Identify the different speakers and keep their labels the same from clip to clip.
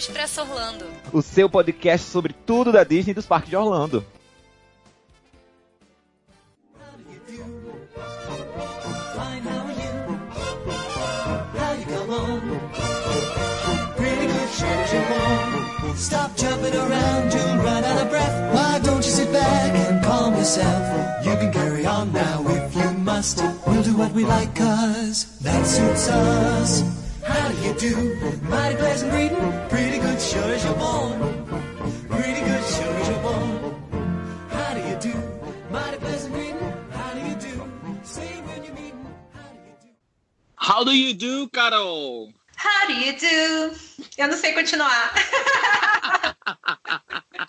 Speaker 1: Expresso Orlando,
Speaker 2: o seu podcast sobre tudo da Disney e dos parques de Orlando.
Speaker 3: Stop jumping around, you'll run out of breath. Why don't you sit back and calm yourself? You can carry on now if you must. We'll do what we like, cause that suits us. How do you do? Mighty
Speaker 4: Carol?
Speaker 5: How do you do? Eu não sei continuar.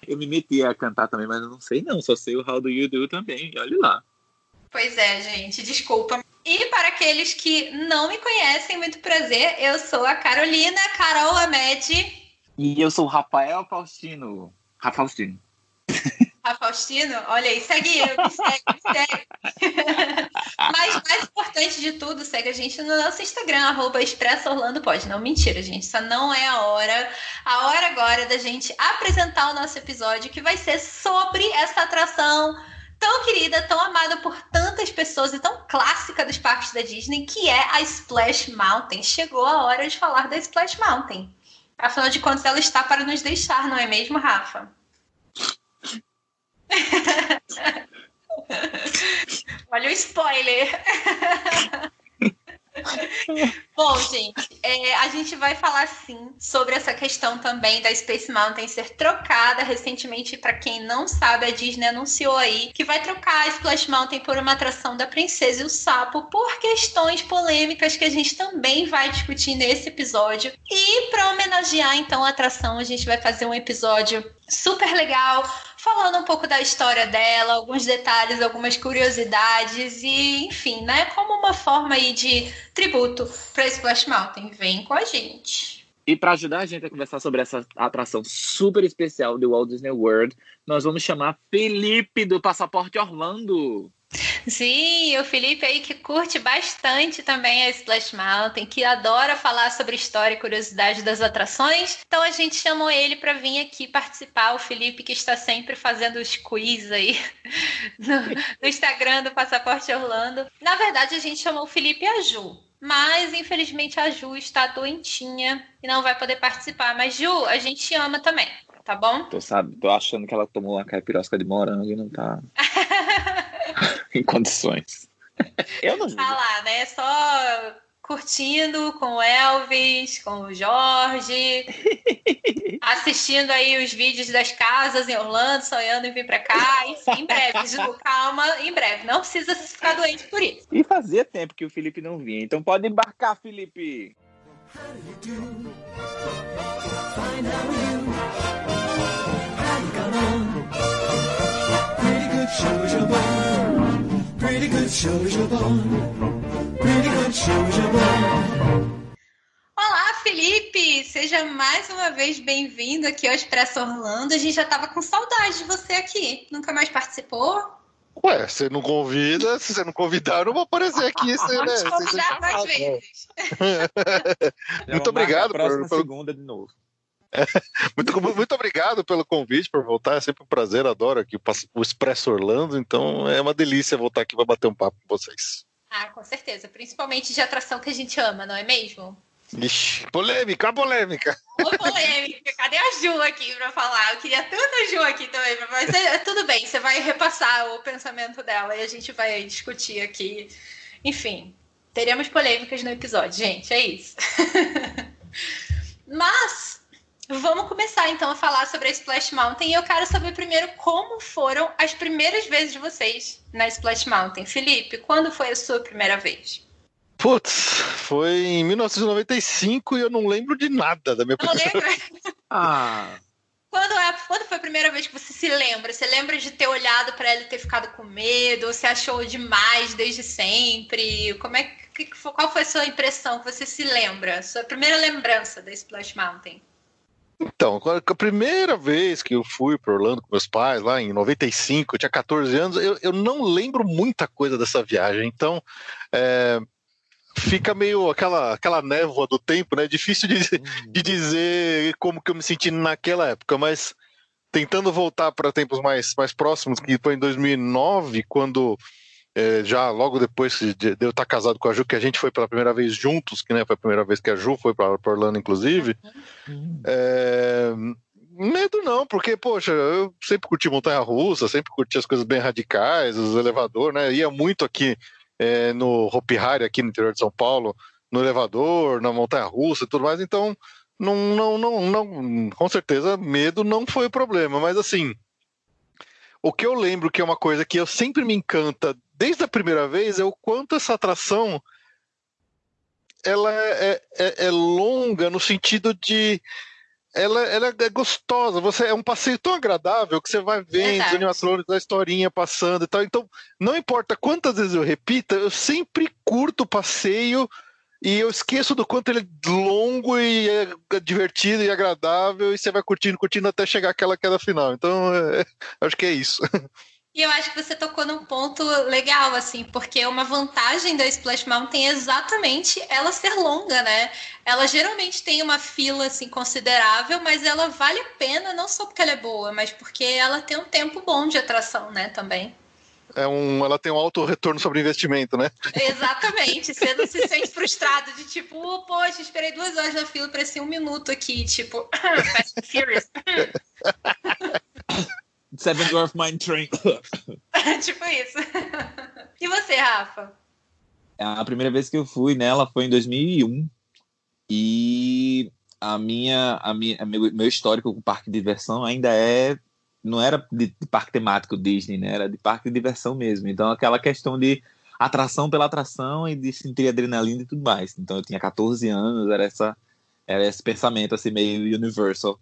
Speaker 4: eu me meti a cantar também, mas eu não sei não, só sei o How do you do também, olha lá.
Speaker 5: Pois é, gente, desculpa. E para aqueles que não me conhecem, muito prazer, eu sou a Carolina Carol Amede.
Speaker 4: E eu sou o Rafael Faustino. Rafaustino.
Speaker 5: Faustino, olha aí, segue eu, me segue, me segue. Mas mais importante de tudo, segue a gente no nosso Instagram, arroba Expresso Orlando Pode. Não, mentira, gente, essa não é a hora. A hora agora é da gente apresentar o nosso episódio, que vai ser sobre essa atração tão querida, tão amada por tantas pessoas e tão clássica dos parques da Disney, que é a Splash Mountain. Chegou a hora de falar da Splash Mountain. Afinal de contas, ela está para nos deixar, não é mesmo, Rafa? Olha o spoiler. Bom, gente, é, a gente vai falar sim sobre essa questão também da Space Mountain ser trocada recentemente. Para quem não sabe, a Disney anunciou aí que vai trocar a Splash Mountain por uma atração da Princesa e o Sapo por questões polêmicas que a gente também vai discutir nesse episódio. E para homenagear então a atração, a gente vai fazer um episódio super legal falando um pouco da história dela, alguns detalhes, algumas curiosidades e, enfim, né, como uma forma aí de tributo para Splash Mountain. Vem com a gente.
Speaker 4: E para ajudar a gente a conversar sobre essa atração super especial do Walt Disney World, nós vamos chamar Felipe do Passaporte Orlando.
Speaker 5: Sim, o Felipe aí que curte bastante também a Splash Mountain, que adora falar sobre história e curiosidade das atrações. Então a gente chamou ele para vir aqui participar. O Felipe que está sempre fazendo os quiz aí no, no Instagram do Passaporte Orlando. Na verdade, a gente chamou o Felipe e a Ju. Mas, infelizmente, a Ju está doentinha e não vai poder participar. Mas, Ju, a gente te ama também, tá bom?
Speaker 4: Tô, sabe, tô achando que ela tomou uma caipirosca de morango e não tá em condições. Eu não
Speaker 5: Tá lá, né? Só curtindo com o Elvis, com o Jorge, assistindo aí os vídeos das casas em Orlando, sonhando em vir pra cá. Enfim, em breve, Ju, calma, em breve. Não precisa ficar doente por isso.
Speaker 4: E fazia tempo que o Felipe não vinha, então pode embarcar, Felipe.
Speaker 3: How Pretty good, show as you're born. Pretty good, show as you're born.
Speaker 5: Olá, Felipe! Seja mais uma vez bem-vindo aqui ao Expresso Orlando. A gente já tava com saudade de você aqui. Nunca mais participou?
Speaker 6: Ué, você não convida, se você não convidar, eu não vou aparecer aqui. Você, né,
Speaker 5: Vamos convidar mais vezes.
Speaker 6: Muito obrigado por- pelo-
Speaker 4: segunda de novo.
Speaker 6: Muito, muito obrigado pelo convite por voltar. É sempre um prazer, adoro aqui o Expresso Orlando. Então é uma delícia voltar aqui para bater um papo com vocês.
Speaker 5: Ah, com certeza. Principalmente de atração que a gente ama, não é mesmo?
Speaker 6: Ixi, polêmica, polêmica.
Speaker 5: Ô, polêmica. Cadê a Ju aqui pra falar? Eu queria tanto a Ju aqui também, mas é, tudo bem, você vai repassar o pensamento dela e a gente vai discutir aqui. Enfim, teremos polêmicas no episódio, gente, é isso. mas vamos começar então a falar sobre a Splash Mountain e eu quero saber primeiro como foram as primeiras vezes de vocês na Splash Mountain. Felipe, quando foi a sua primeira vez?
Speaker 6: Putz, foi em 1995 e eu não lembro de nada da minha
Speaker 5: Não
Speaker 6: primeira
Speaker 5: lembra?
Speaker 4: Ah,
Speaker 5: Quando, é, quando foi a primeira vez que você se lembra? Você lembra de ter olhado para ela e ter ficado com medo? Ou você achou demais desde sempre? Como é que, que foi- qual foi a sua impressão que você se lembra? Sua primeira lembrança da Splash Mountain?
Speaker 6: Então, a primeira vez que eu fui para Orlando com meus pais, lá em 95, eu tinha 14 anos, eu, eu não lembro muita coisa dessa viagem. Então, é, fica meio aquela, aquela névoa do tempo, né? Difícil de, de dizer como que eu me senti naquela época, mas tentando voltar para tempos mais, mais próximos, que foi em 2009, quando é, já logo depois de, eu estar casado com a Ju, que a gente foi pela primeira vez juntos, que né, foi a primeira vez que a Ju foi para Orlando, inclusive. Uhum. É, medo não, porque, poxa, eu sempre curti montanha-russa, sempre curti as coisas bem radicais, os elevadores, né? Ia muito aqui é, no Hopi Hari, aqui no interior de São Paulo, no elevador, na montanha-russa e tudo mais, então não, não, não, não, com certeza medo não foi o problema, mas assim, o que eu lembro que é uma coisa que eu sempre me encanta desde a primeira vez é o quanto essa atração ela é, é, é longa no sentido de ela, ela é gostosa, você é um passeio tão agradável que você vai vendo os animatrônicos, a historinha passando e tal. Então, não importa quantas vezes eu repita, eu sempre curto o passeio e eu esqueço do quanto ele é longo e é divertido e agradável, e você vai curtindo, curtindo até chegar aquela queda final. Então, é, acho que é isso.
Speaker 5: E eu acho que você tocou num ponto legal, assim, porque uma vantagem da Splash Mountain é exatamente ela ser longa, né? Ela geralmente tem uma fila, assim, considerável, mas ela vale a pena não só porque ela é boa, mas porque ela tem um tempo bom de atração, né, também
Speaker 6: é um, ela tem um alto retorno sobre investimento, né?
Speaker 5: Exatamente. Você não se sente frustrado de tipo, oh, poxa, esperei duas horas na fila para ser um minuto aqui, tipo, Fast and Furious.
Speaker 2: Seven Dwarf Mine Train.
Speaker 5: tipo isso. E você, Rafa?
Speaker 2: A primeira vez que eu fui nela foi em 2001. E a minha, a minha, a meu, meu histórico com parque de diversão ainda é não era de, de, parque temático Disney, né? Era de parque de diversão mesmo. Então, aquela questão de atração pela atração e de sentir adrenalina e tudo mais. Então, eu tinha 14 anos, era, essa, era esse pensamento assim, meio universal.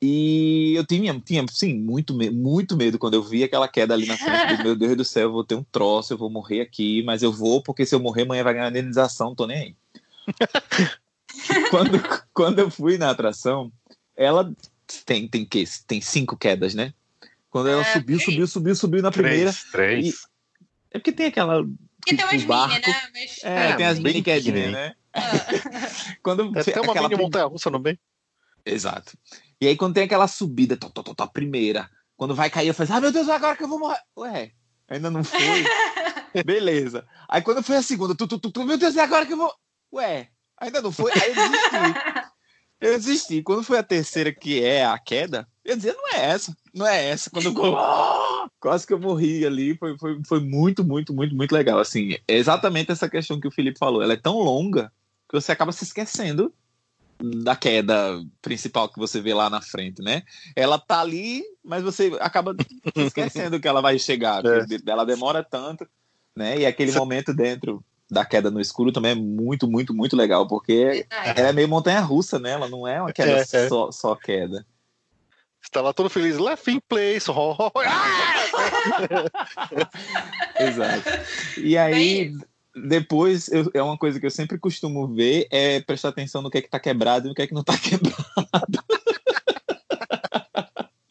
Speaker 2: E eu tinha, tinha sim, muito, muito medo quando eu vi aquela queda ali na frente. meu Deus do céu, eu vou ter um troço, eu vou morrer aqui, mas eu vou, porque se eu morrer, amanhã vai ganhar indenização, tô nem aí. quando, quando eu fui na atração, ela tem, tem que tem cinco quedas, né? Quando ela é, subiu, subiu, subiu, subiu na primeira.
Speaker 6: Três. três.
Speaker 2: E... É porque tem aquela.
Speaker 5: Que tem umas barco. mini, né? Mas...
Speaker 2: É, é, tem as mini quedinhas, né? Ah.
Speaker 6: quando é, tem uma aquela mini montanha russa no meio.
Speaker 2: Exato. E aí quando tem aquela subida, tó, tó, tó, a primeira, quando vai cair, eu falo, ah, meu Deus, agora que eu vou morrer. Ué, ainda não foi. Beleza. Aí quando foi a segunda, tu, tu, tu, tu, meu Deus, agora que eu vou. Ué, ainda não foi. Aí eu desisti. Eu desisti. Quando foi a terceira, que é a queda, eu dizia, não é essa, não é essa. Quando eu quase que eu morri ali, foi, foi, foi muito, muito, muito, muito legal. Assim, é exatamente essa questão que o Felipe falou. Ela é tão longa que você acaba se esquecendo da queda principal que você vê lá na frente, né? Ela tá ali, mas você acaba esquecendo que ela vai chegar. É. Ela demora tanto, né? E aquele momento dentro da queda no escuro também é muito, muito, muito legal, porque ela é meio montanha-russa, né? Ela não é uma queda é, é. Só, só queda.
Speaker 6: Está lá todo feliz, laughing place.
Speaker 2: Exato. E aí, depois, eu, é uma coisa que eu sempre costumo ver, é prestar atenção no que é que tá quebrado e no que é que não tá quebrado.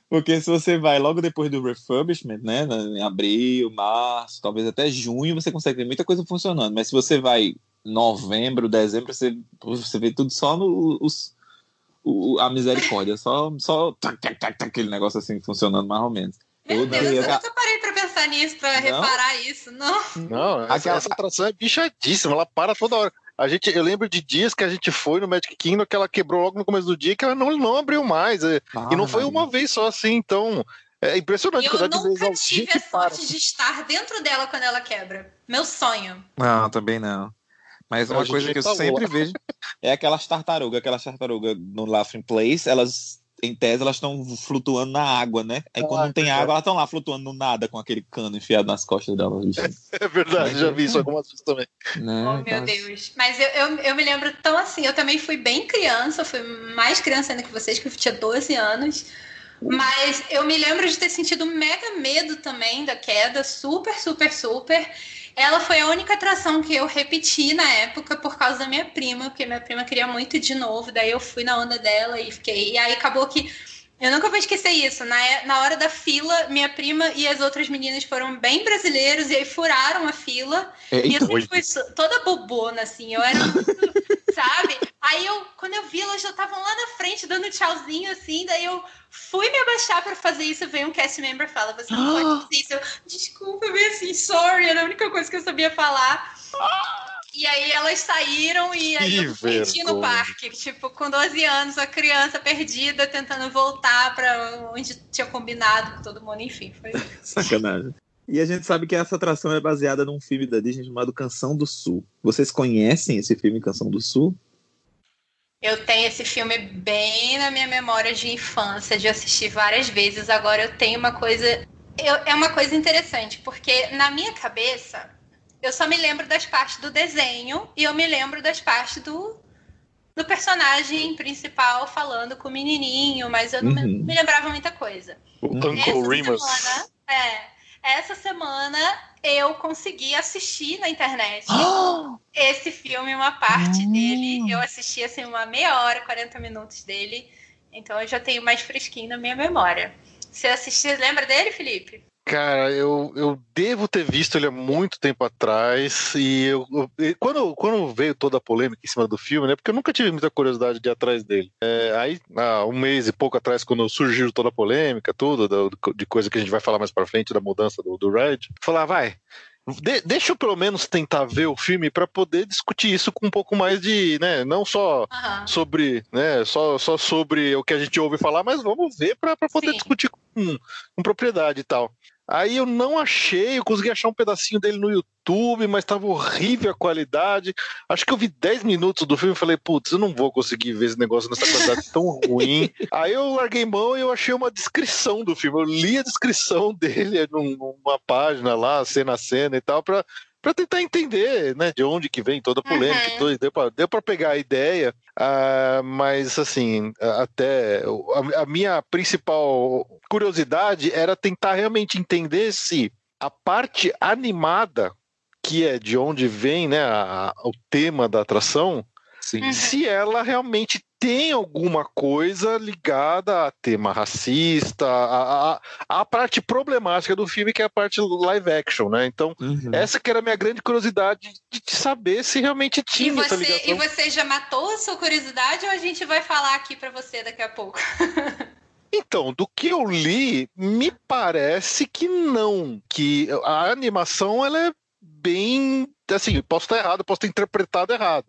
Speaker 2: Porque se você vai logo depois do refurbishment, né, em abril, março, talvez até junho, você consegue ver muita coisa funcionando. Mas se você vai novembro, dezembro, você, você vê tudo só no os, o, a misericórdia, só, só tac, tac, tac, aquele negócio assim funcionando mais ou menos.
Speaker 5: Meu Deus, eu nunca parei pra pensar nisso, pra não? reparar isso, não.
Speaker 6: Não, essa, Aquela... essa atração é bichadíssima, ela para toda hora. A gente, eu lembro de dias que a gente foi no Magic Kingdom que ela quebrou logo no começo do dia que ela não, não abriu mais. Ah, e não foi uma vez só assim, então. É impressionante.
Speaker 5: Eu nunca tive a sorte de estar dentro dela quando ela quebra. Meu sonho.
Speaker 2: Não, também não. Mas uma coisa que eu sempre vejo é aquelas tartarugas, aquelas tartarugas no Laughing Place, elas em tese, elas estão flutuando na água, né? Aí quando ah, não tem é água, elas estão lá flutuando no nada com aquele cano enfiado nas costas delas.
Speaker 6: É verdade, já vi isso algumas vezes também.
Speaker 5: Né? Oh, meu então... Deus. Mas eu, eu, eu, me lembro tão assim, eu também fui bem criança, fui mais criança ainda que vocês, que eu tinha 12 anos. Mas eu me lembro de ter sentido mega medo também da queda, super, super, super. Ela foi a única atração que eu repeti na época por causa da minha prima, porque minha prima queria muito de novo, daí eu fui na onda dela e fiquei. E aí acabou que Eu nunca vou esquecer isso. Na, na hora da fila, minha prima e as outras meninas foram bem brasileiros e aí furaram a fila.
Speaker 2: Eita.
Speaker 5: e eu sempre fui toda bobona, assim. Eu era muito, sabe? Aí eu, quando eu vi, elas já estavam lá na frente dando tchauzinho, assim. Daí eu fui me abaixar pra fazer isso. Veio um cast member e fala: Você não pode fazer isso. Eu, desculpa, bem assim, sorry. Era a única coisa que eu sabia falar. E aí elas saíram e aí eu perdi no parque. Tipo, com 12 anos, a criança perdida, tentando voltar pra onde tinha combinado com todo mundo. Enfim, foi.
Speaker 2: Sacanagem. E a gente sabe que essa atração é baseada num filme da Disney chamado Canção do Sul. Vocês conhecem esse filme Canção do Sul?
Speaker 5: Eu tenho esse filme bem na minha memória de infância, de assistir várias vezes. Agora eu tenho uma coisa. eu- é uma coisa interessante, porque na minha cabeça eu só me lembro das partes do desenho e eu me lembro das partes do, do personagem principal falando com o menininho, mas eu não me,
Speaker 2: Uhum.
Speaker 5: me lembrava muita coisa.
Speaker 6: O Uncle Remus.
Speaker 5: semana, é, essa semana eu consegui assistir na internet esse filme, uma parte
Speaker 2: Hum.
Speaker 5: dele. Eu assisti assim uma meia hora, 40 minutos dele. Então eu já tenho mais fresquinho na minha memória. Você assistiu, lembra dele, Felipe?
Speaker 6: Cara, eu, eu devo ter visto ele há muito tempo atrás. E eu, eu- quando, quando veio toda a polêmica em cima do filme, né? Porque eu nunca tive muita curiosidade de ir atrás dele. É, aí, há um mês e pouco atrás, quando surgiu toda a polêmica, tudo, da- de coisa que a gente vai falar mais pra frente, da mudança do, do Red, falar, vai. de- deixa eu pelo menos tentar ver o filme pra poder discutir isso com um pouco mais de, né, não só
Speaker 5: Aham.
Speaker 6: sobre, né, só, só sobre o que a gente ouve falar, mas vamos ver para poder
Speaker 5: Sim.
Speaker 6: discutir com, com propriedade e tal. Aí eu não achei, eu consegui achar um pedacinho dele no YouTube, mas tava horrível a qualidade. Acho que eu vi 10 minutos do filme e falei, putz, eu não vou conseguir ver esse negócio nessa qualidade tão ruim. Aí eu larguei mão e eu achei uma descrição do filme. Eu li a descrição dele num- numa página lá, cena a cena e tal, pra, pra tentar entender, né, de onde que vem toda a polêmica.
Speaker 5: Uhum.
Speaker 6: Deu pra, deu pra pegar a ideia. Ah, mas assim, até a, a minha principal curiosidade era tentar realmente entender se a parte animada, que é de onde vem né, a- a- o tema da atração,
Speaker 2: Sim.
Speaker 5: Uhum.
Speaker 6: se ela realmente tem alguma coisa ligada a tema racista, a, a, a parte problemática do filme, que é a parte live action, né? Então,
Speaker 2: Uhum.
Speaker 6: essa que era a minha grande curiosidade de, de saber se realmente
Speaker 5: E
Speaker 6: tinha essa
Speaker 5: você,
Speaker 6: ligação.
Speaker 5: e você já matou a sua curiosidade ou a gente vai falar aqui pra você daqui a pouco?
Speaker 6: Então, do que eu li, me parece que não, que a animação ela é bem, assim, posso estar errado, posso ter interpretado errado,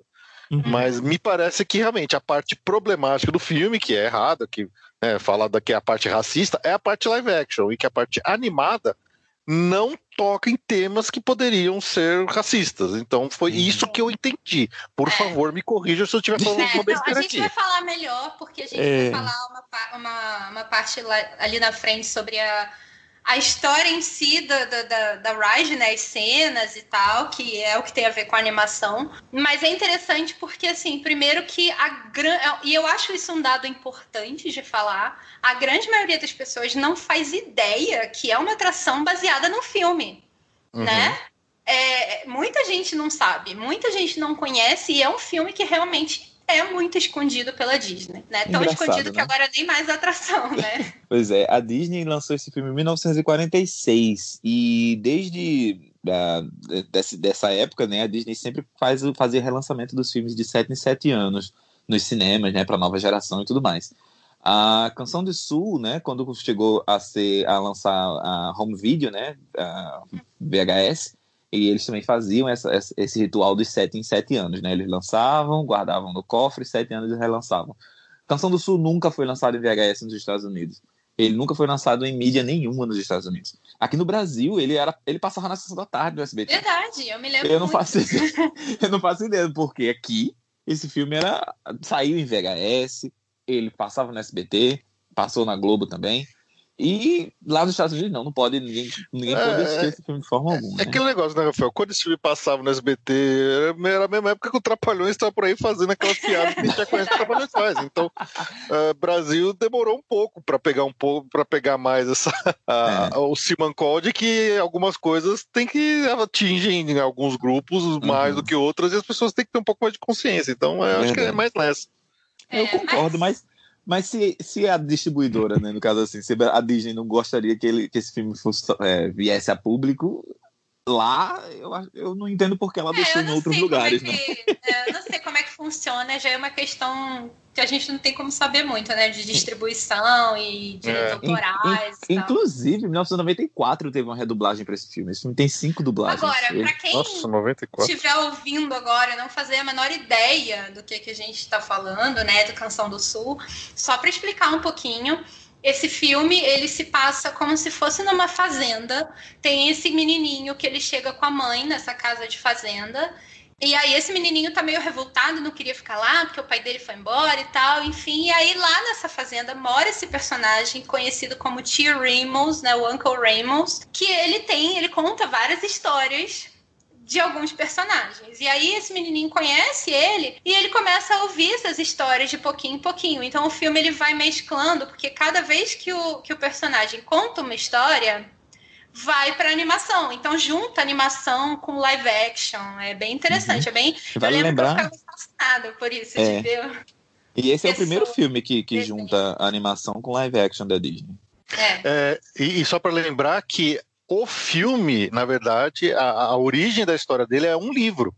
Speaker 2: Uhum.
Speaker 6: mas me parece que realmente a parte problemática do filme, que é errada, que é, fala da que é a parte racista, é a parte live action e que a parte animada não toca em temas que poderiam ser racistas. Então foi
Speaker 2: Uhum.
Speaker 6: isso que eu entendi. Por
Speaker 5: É.
Speaker 6: favor, me corrija se eu estiver falando
Speaker 5: É,
Speaker 6: alguma
Speaker 5: não, a
Speaker 6: besteira
Speaker 5: gente
Speaker 6: aqui.
Speaker 5: vai falar melhor, porque a gente
Speaker 2: É.
Speaker 5: vai falar uma, uma, uma parte lá- ali na frente sobre a, a história em si da, da, da, da Ride, né? As cenas e tal, que é o que tem a ver com a animação. Mas é interessante porque, assim, primeiro que a grande. E eu acho isso um dado importante de falar. A grande maioria das pessoas não faz ideia que é uma atração baseada no filme
Speaker 6: Uhum.
Speaker 5: né? É, muita gente não sabe, muita gente não conhece e é um filme que realmente é muito escondido pela Disney, né? Tão
Speaker 2: Engraçado,
Speaker 5: escondido que
Speaker 2: né?
Speaker 5: agora nem mais atração, né?
Speaker 2: Pois é, a Disney lançou esse filme em 1946 e desde ah, desse- dessa época, né, a Disney sempre faz o- fazia relançamento dos filmes de 7 em 7 anos nos cinemas, né, para nova geração e tudo mais. A Canção do Sul, né, quando chegou a ser a lançar a home video, né, a VHS, e eles também faziam essa- esse ritual dos 7 em 7 anos, né? Eles lançavam, guardavam no cofre, 7 anos e relançavam. Canção do Sul nunca foi lançado em VHS nos Estados Unidos. Ele nunca foi lançado em mídia nenhuma nos Estados Unidos. Aqui no Brasil, ele era, ele passava na sessão da tarde do SBT.
Speaker 5: Verdade, eu me lembro
Speaker 2: Eu não
Speaker 5: muito.
Speaker 2: faço ideia, eu não faço ideia porque aqui esse filme era saiu em VHS, ele passava no SBT, passou na Globo também. E lá nos Estados Unidos não, não pode ninguém, ninguém
Speaker 6: É,
Speaker 2: pode assistir esse filme de forma alguma.
Speaker 6: É
Speaker 2: né?
Speaker 6: aquele negócio, né, Rafael? Quando esse filme passava no SBT, era era a mesma época que o Trapalhões estava por aí fazendo aquelas piadas que a gente já conhece que o Trapalhões faz. Então, o Brasil demorou um pouco para pegar um pouco, para pegar mais essa, a-
Speaker 2: É.
Speaker 6: o Simancol de que algumas coisas tem que atingem em alguns grupos mais
Speaker 2: Uhum.
Speaker 6: do que outras e as pessoas têm que ter um pouco mais de consciência. Então, eu acho que é mais nessa.
Speaker 2: Eu
Speaker 5: É,
Speaker 2: concordo, mas... Mas se, se a distribuidora, né, no caso assim, se a Disney não gostaria que, ele, que esse filme fosse, é, viesse a público, lá eu, eu não entendo porque ela
Speaker 5: É,
Speaker 2: deixou em outros
Speaker 5: sei
Speaker 2: lugares, né?
Speaker 5: é que, é, eu não sei como é que funciona, já é uma questão que a gente não tem como saber muito, né? De distribuição e direitos
Speaker 6: É.
Speaker 5: autorais e tal.
Speaker 2: Inclusive, em 1994 teve uma redublagem pra esse filme. Esse filme tem cinco dublagens.
Speaker 5: Agora, pra quem
Speaker 6: Nossa, 94.
Speaker 5: estiver ouvindo agora e não fazer a menor ideia do que, que a gente está falando, né, do Canção do Sul, só para explicar um pouquinho, esse filme ele se passa como se fosse numa fazenda. Tem esse menininho que ele chega com a mãe nessa casa de fazenda. E aí esse menininho tá meio revoltado, não queria ficar lá, porque o pai dele foi embora e tal, enfim. E aí lá nessa fazenda mora esse personagem conhecido como Tio Ramos, né, o Uncle Ramos, que ele tem, ele conta várias histórias de alguns personagens. E aí esse menininho conhece ele e ele começa a ouvir essas histórias de pouquinho em pouquinho. Então o filme ele vai mesclando, porque cada vez que o, que o personagem conta uma história, vai para animação. Então junta animação com live action. É bem interessante, é bem
Speaker 2: Vale
Speaker 5: eu lembro
Speaker 2: lembrar.
Speaker 5: que eu ficava fascinada por isso,
Speaker 2: É.
Speaker 5: de ver.
Speaker 2: E esse é o
Speaker 5: Pessoa-
Speaker 2: primeiro filme que, que
Speaker 5: desenho.
Speaker 2: junta animação com live action da Disney.
Speaker 5: É.
Speaker 6: É, e, e só para lembrar que o filme, na verdade, a, a origem da história dele é um livro.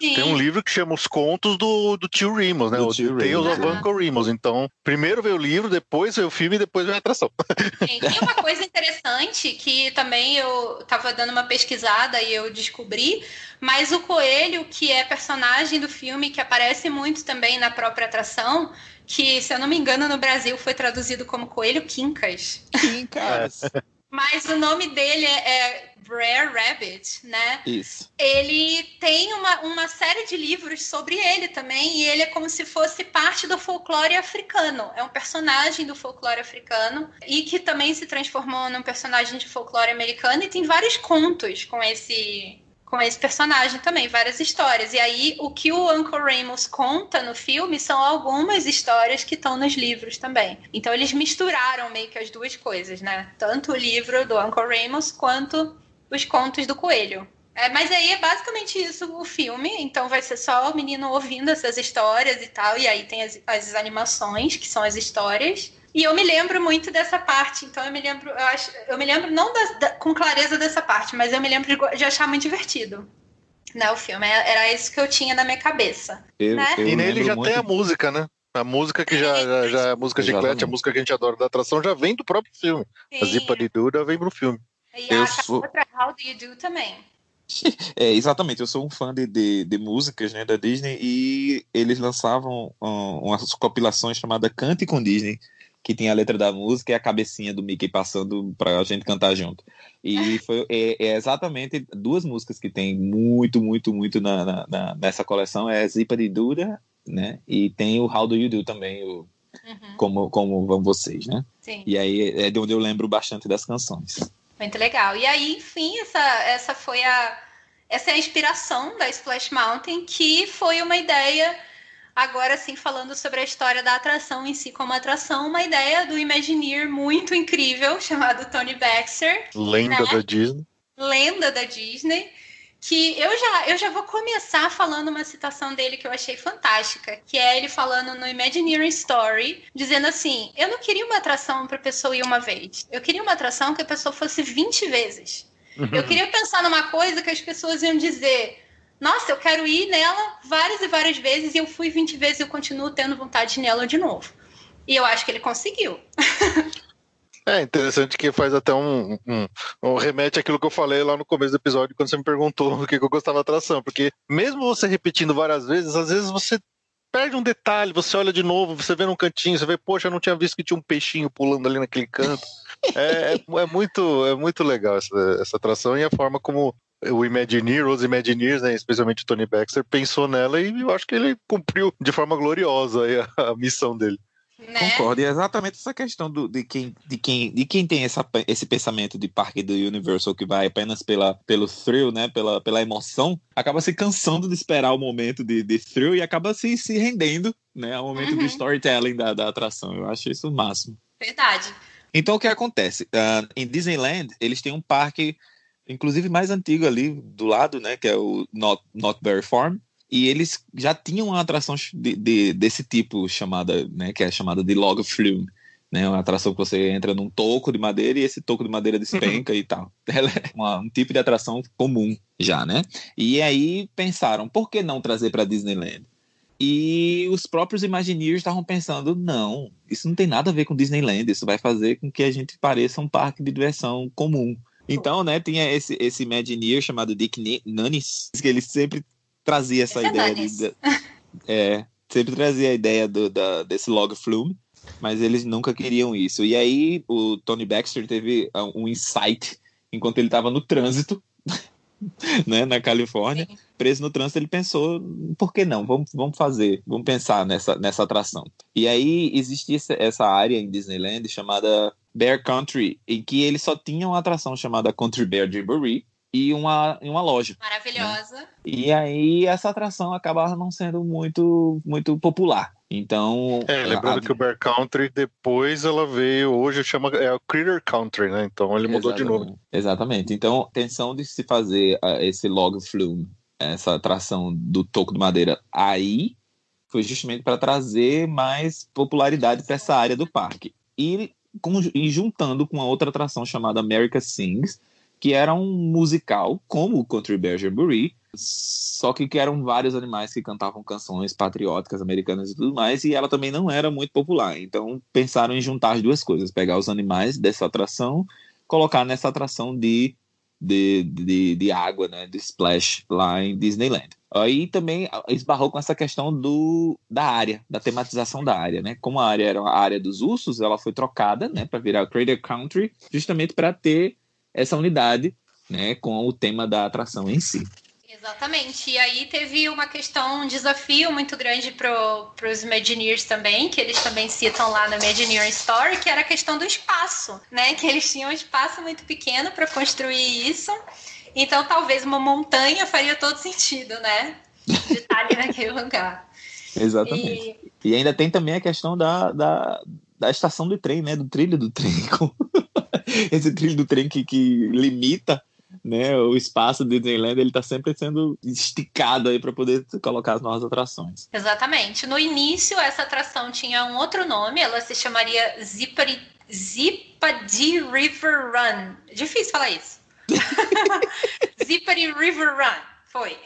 Speaker 5: Sim.
Speaker 6: Tem um livro que chama Os Contos do, do Tio Remus, né?
Speaker 2: Do
Speaker 6: o
Speaker 2: Tio
Speaker 6: Tales
Speaker 2: Remus,
Speaker 6: of. Uncle Remus. Então, primeiro veio o livro, depois veio o filme e depois veio a atração.
Speaker 5: Sim, E uma coisa interessante que também eu estava dando uma pesquisada e eu descobri, mas o coelho, que é personagem do filme, que aparece muito também na própria atração, que, se eu não me engano, no Brasil foi traduzido como Coelho Quincas.
Speaker 2: Cara.
Speaker 5: Mas o nome dele é, é Brer Rabbit, né?
Speaker 2: Isso.
Speaker 5: ele tem uma, uma série de livros sobre ele também, e ele é como se fosse parte do folclore africano. É um personagem do folclore africano e que também se transformou num personagem de folclore americano e tem vários contos com esse com esse personagem também, várias histórias. E aí o que o Uncle Remus conta no filme são algumas histórias que estão nos livros também. Então eles misturaram meio que as duas coisas, né? Tanto o livro do Uncle Remus quanto os contos do coelho. É, mas aí é basicamente isso o filme, então vai ser só o menino ouvindo essas histórias e tal, e aí tem as, as animações, que são as histórias. E eu me lembro muito dessa parte, então eu me lembro, eu, acho, eu me lembro não da- da- com clareza dessa parte, mas eu me lembro de, de achar muito divertido. Né, o filme, É- era isso que eu tinha na minha cabeça.
Speaker 2: Eu,
Speaker 5: Né?
Speaker 2: eu
Speaker 6: e nele já
Speaker 2: muito-
Speaker 6: tem a música, né? A música que já, já, já é a música
Speaker 2: Exatamente.
Speaker 6: a música que a gente adora da atração, já vem do próprio filme. A Zipa de Duda vem pro filme.
Speaker 5: E
Speaker 2: Eu
Speaker 5: a
Speaker 2: sou-
Speaker 5: outra, How Do You Do também.
Speaker 2: É, exatamente, eu sou um fã de, de, de músicas né, da Disney e eles lançavam um, umas compilações chamada Cante com Disney, que tem a letra da música e a cabecinha do Mickey passando pra gente cantar junto. E foi, é, é exatamente duas músicas que tem muito, muito, muito na, na- na- nessa coleção, é Zipa de Dura, né? E tem o How Do You Do também, o
Speaker 5: Uhum,
Speaker 2: Como, como Vão Vocês, né?
Speaker 5: sim.
Speaker 2: E aí é de onde eu lembro bastante das canções.
Speaker 5: Muito legal. E aí, enfim, essa, essa foi a. Essa é a inspiração da Splash Mountain, que foi uma ideia, agora sim, falando sobre a história da atração em si como atração, uma ideia do Imagineer muito incrível, chamado Tony Baxter,
Speaker 6: Lenda
Speaker 5: Né?
Speaker 6: da Disney.
Speaker 5: lenda da Disney, que eu já, eu já vou começar falando uma citação dele que eu achei fantástica, que é ele falando no Imagineering Story, dizendo assim: Eu não queria uma atração para a pessoa ir uma vez, eu queria uma atração que a pessoa fosse 20 vezes. Eu queria pensar numa coisa que as pessoas iam dizer. Nossa, eu quero ir nela várias e várias vezes e eu fui 20 vezes e eu continuo tendo vontade nela de novo. E eu acho que ele conseguiu.
Speaker 6: É interessante que faz até um, um, um remete àquilo que eu falei lá no começo do episódio, quando você me perguntou o que eu gostava da atração. Porque mesmo você repetindo várias vezes, às vezes você perde um detalhe, você olha de novo, você vê num cantinho, você vê, poxa, eu não tinha visto que tinha um peixinho pulando ali naquele canto. É, é, é muito, é muito legal essa, essa atração e a forma como o Imagineer, os Imagineers, né, especialmente o Tony Baxter, pensou nela e eu acho que ele cumpriu de forma gloriosa a, a missão dele.
Speaker 5: Né?
Speaker 2: Concordo, e é exatamente essa questão do, de, quem, de, quem, de quem tem essa, esse pensamento de parque do Universal que vai apenas pela, pelo thrill, né, pela, pela emoção, acaba se cansando de esperar o momento de, de thrill e acaba se, se rendendo né, ao momento do
Speaker 5: Uhum.
Speaker 2: storytelling da, da atração. Eu acho isso o máximo.
Speaker 5: Verdade.
Speaker 2: Então, o que acontece? Ah, em Disneyland, eles têm um parque, inclusive mais antigo ali do lado, né, que é o Not, Not Very Farm, E eles já tinham uma atração de, de- desse tipo chamada, né, que é chamada de log flume, né, uma atração que você entra num toco de madeira e esse toco de madeira despenca e tal. Ela é uma- um tipo de atração comum já, né? E aí pensaram, por que não trazer para Disneyland? E os próprios Imagineers estavam pensando, não, isso não tem nada a ver com Disneyland, isso vai fazer com que a gente pareça um parque de diversão comum. Então, né, tinha esse, esse Imagineer chamado Dick Nunes, que ele sempre trazia essa
Speaker 5: é
Speaker 2: ideia
Speaker 5: Nunes.
Speaker 2: de, é, sempre trazia a ideia do, da, desse log flume, mas eles nunca queriam isso. E aí o Tony Baxter teve ah, um insight enquanto ele estava no trânsito, né, na Califórnia.
Speaker 5: Sim.
Speaker 2: Preso no trânsito, ele pensou, por que não? Vamos, vamos fazer, vamos pensar nessa, nessa atração. E aí existia essa- área em Disneyland chamada Bear Country, em que ele só tinha uma atração chamada Country Bear Jamboree e uma, e uma loja.
Speaker 5: Maravilhosa.
Speaker 2: E aí essa atração acabava não sendo muito, muito popular. Então.
Speaker 6: É, lembrando
Speaker 2: a-
Speaker 6: que o Bear Country depois ela veio, hoje chama é o Critter Country, né? Então ele mudou de
Speaker 2: Exatamente.
Speaker 6: novo.
Speaker 2: Exatamente. Então, a intenção de se fazer ah, esse log flume, essa atração do toco de madeira aí, foi justamente para trazer mais popularidade para essa área do parque. E, com- e juntando com a outra atração chamada America Sings, que era um musical, como o Country Bear Jamboree, só que, que eram vários animais que cantavam canções patrióticas americanas e tudo mais, e ela também não era muito popular. Então pensaram em juntar as duas coisas, pegar os animais dessa atração, colocar nessa atração de, de, de, de água, né, de splash lá em Disneyland. Aí também esbarrou com essa questão do, da área, da tematização da área, né? Como a área era a área dos ursos, ela foi trocada, né, para virar Crater Country, justamente para ter essa unidade, né, com o tema da atração em si.
Speaker 5: Exatamente. E aí teve uma questão, um desafio muito grande para os Imagineers também, que eles também citam lá na Imagineer Story, que era a questão do espaço, né? Que eles tinham um espaço muito pequeno para construir isso. Então talvez uma montanha faria todo sentido, né? De estar ali naquele lugar.
Speaker 2: Exatamente.
Speaker 5: E
Speaker 2: E ainda tem também a questão da, da, da estação do trem, né? Do trilho do trem. Esse trilho do trem que, que limita né, o espaço do Disneyland, ele está sempre sendo esticado aí para poder colocar as novas atrações.
Speaker 5: Exatamente. No início, essa atração tinha um outro nome, ela se chamaria Zippity River Run. Difícil falar isso. Zippity River Run. Foi.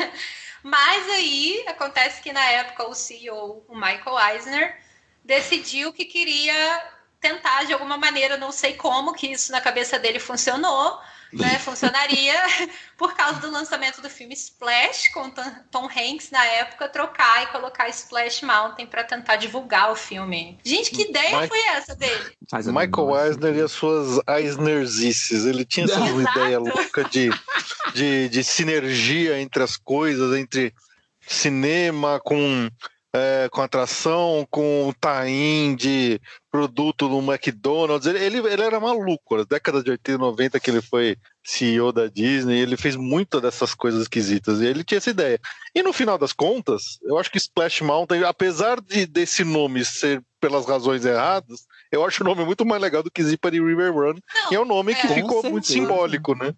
Speaker 5: Mas aí acontece que na época o CEO, o Michael Eisner, decidiu que queria tentar de alguma maneira, não sei como que isso na cabeça dele funcionou, né? Funcionaria por causa do lançamento do filme Splash com Tom- Hanks na época trocar e colocar Splash Mountain para tentar divulgar o filme. Gente, que ideia
Speaker 6: Mike-
Speaker 5: foi essa dele?
Speaker 6: Michael Eisner e as suas Eisnerzices. Ele tinha essa
Speaker 5: Exato.
Speaker 6: ideia louca de, de, de sinergia entre as coisas, entre cinema com, é, com atração, com tain de produto no McDonald's. Ele, ele, ele era maluco. Na década de 80 e 90 que ele foi CEO da Disney, ele fez muitas dessas coisas esquisitas. E ele tinha essa ideia. E no final das contas, eu acho que Splash Mountain, apesar de desse nome ser pelas razões erradas, eu acho o nome muito mais legal do que Zippity River Run,
Speaker 5: Não,
Speaker 6: e é um nome que
Speaker 5: é.
Speaker 6: ficou
Speaker 2: Com
Speaker 6: muito
Speaker 2: certeza.
Speaker 6: simbólico, né?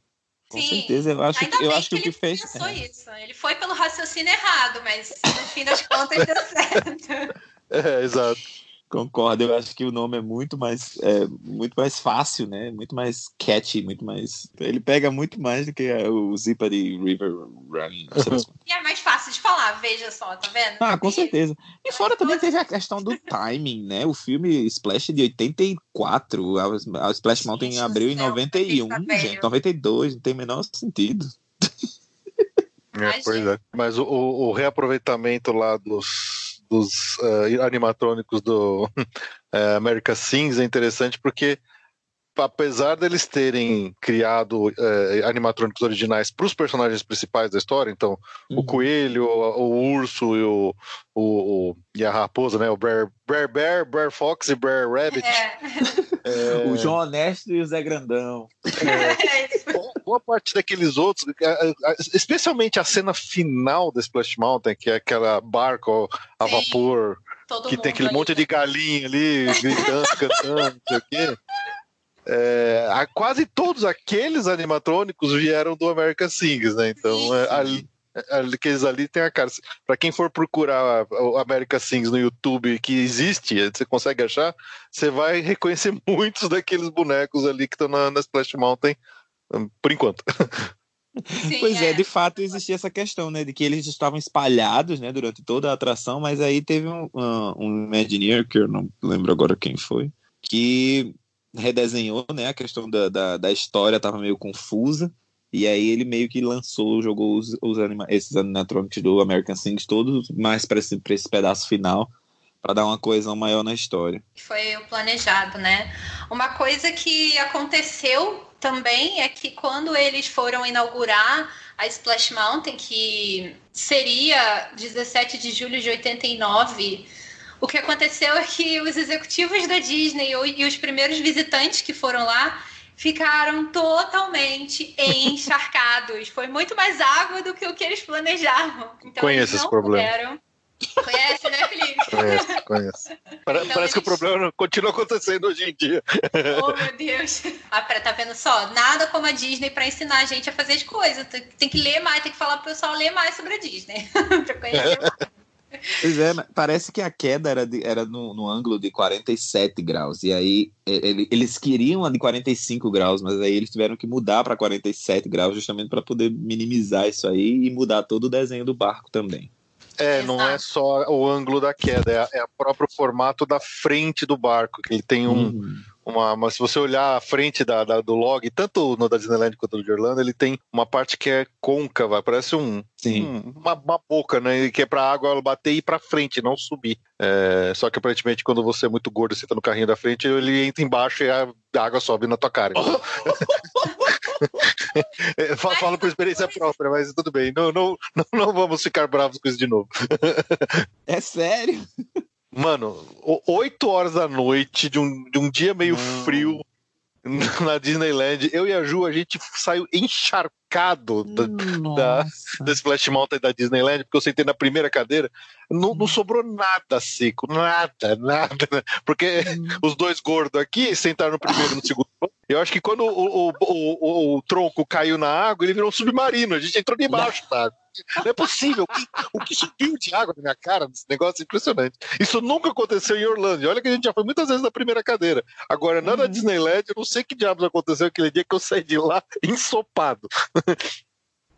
Speaker 2: Com
Speaker 5: Sim.
Speaker 2: certeza, eu acho,
Speaker 5: Ainda
Speaker 2: que- eu
Speaker 5: bem
Speaker 2: acho que o
Speaker 5: ele
Speaker 2: que fez.
Speaker 5: pensou
Speaker 2: é,
Speaker 5: isso. Ele foi pelo raciocínio errado, mas no fim das contas deu certo.
Speaker 6: É, exato.
Speaker 2: Concordo, eu acho que o nome é muito mais, é, muito mais fácil, né? Muito mais catchy, muito mais. Ele pega muito mais do que é, o Zippity River Run.
Speaker 5: E é mais fácil de falar, veja só, tá vendo?
Speaker 2: Ah, com
Speaker 5: E-
Speaker 2: certeza. E fora também teve a questão do timing, né? O filme Splash de 84, a, Splash Mountain
Speaker 5: Gente
Speaker 2: abriu em
Speaker 5: céu,
Speaker 2: 91,
Speaker 5: tá velho.
Speaker 2: gente, 92, não tem o menor sentido.
Speaker 6: É, pois é. Mas o, o- o reaproveitamento lá dos, dos eh, animatrônicos do eh, America Sings é interessante porque apesar deles terem criado eh, animatrônicos originais para os personagens principais da história, então o
Speaker 2: Uhum.
Speaker 6: coelho, o, o urso e, o, o- o- e a raposa, né? O Bear Bear, Bear, Bear Fox e Bear Rabbit.
Speaker 5: É,
Speaker 6: eh,
Speaker 2: O João Honesto e o Zé Grandão.
Speaker 5: é.
Speaker 6: Boa- parte daqueles outros, especialmente a cena final da Splash Mountain, que é aquela barco a
Speaker 5: Sim,
Speaker 6: vapor, que tem aquele
Speaker 5: ali.
Speaker 6: monte de galinha ali, gritando, cantando, não sei o quê. É, a- quase todos aqueles animatrônicos vieram do American Sings, né? Então,
Speaker 5: Sim.
Speaker 6: é, ali, Aqueles ali tem a cara. Pra quem for procurar o America Sings no YouTube que existe, você consegue achar, você vai reconhecer muitos daqueles bonecos ali que estão na, na Splash Mountain, por enquanto.
Speaker 5: Sim,
Speaker 2: Pois é, de fato existia essa questão, né, de que eles estavam espalhados, né, durante toda a atração, mas aí teve um, um, um Imagineer, que eu não lembro agora quem foi, que redesenhou, né, a questão da, da, da história estava meio confusa, e aí ele meio que lançou, jogou os, os anima esses animatronics do American Sings todos mais para esse, pra esse pedaço final, para dar uma coesão maior na história.
Speaker 5: Foi o planejado, né? Uma coisa que aconteceu também é que quando eles foram inaugurar a Splash Mountain, que seria 17 de julho de 89, o que aconteceu é que os executivos da Disney e os primeiros visitantes que foram lá ficaram totalmente encharcados. Foi muito mais água do que o que eles planejavam. Então,
Speaker 6: Conheço
Speaker 5: eles
Speaker 6: esse
Speaker 5: não
Speaker 6: problema.
Speaker 5: puderam. Conhece, né, Felipe?
Speaker 6: Conheço, conheço.
Speaker 5: Então
Speaker 6: Parece que o problema continua acontecendo hoje em dia.
Speaker 5: Oh, meu Deus. Ah, tá vendo só? Nada como a Disney pra ensinar a gente a fazer as coisas. Tem, que ler mais, tem que falar pro pessoal ler mais sobre a Disney. pra conhecer mais.
Speaker 2: Pois é, parece que a queda era, de- era no, no ângulo de 47 graus. E aí ele- eles queriam a de 45 graus, mas aí eles tiveram que mudar para 47 graus justamente para poder minimizar isso aí e mudar todo o desenho do barco também.
Speaker 6: É, não é só o ângulo da queda, é, a- é o próprio formato da frente do barco, que ele tem um,
Speaker 2: Uhum.
Speaker 6: uma, mas se você olhar a frente da, da- do log, tanto no da Disneyland quanto no de Orlando, ele tem uma parte que é côncava, parece um,
Speaker 2: Sim.
Speaker 6: um- uma, uma boca, né? Que é pra água bater e ir pra frente, não subir. É, só que aparentemente quando você é muito gordo e senta no carrinho da frente, ele entra embaixo e a, a água sobe na tua cara. É, fa- Falo por experiência própria, mas tudo bem. Não, não, não, não vamos ficar bravos com isso de novo.
Speaker 2: É sério?
Speaker 6: Mano, o- 8 horas da noite de um, de um dia meio
Speaker 2: Não.
Speaker 6: frio na Disneyland, eu e a Ju, a gente saiu encharcado da, da, da Splash Mountain da Disneyland, porque eu sentei na primeira cadeira, não, não sobrou nada seco, nada, nada. né? Porque os dois gordos aqui sentaram no primeiro e no segundo. Eu acho que quando o, o, o, o tronco caiu na água, ele virou um submarino. A gente entrou debaixo da água. Não é possível. O que, o que subiu de água na minha cara nesse negócio é impressionante. Isso nunca aconteceu em Orlando. E Olha que a gente já foi muitas vezes na primeira cadeira. Agora, não na Disneyland, eu não sei que diabos aconteceu aquele dia que eu saí de lá ensopado.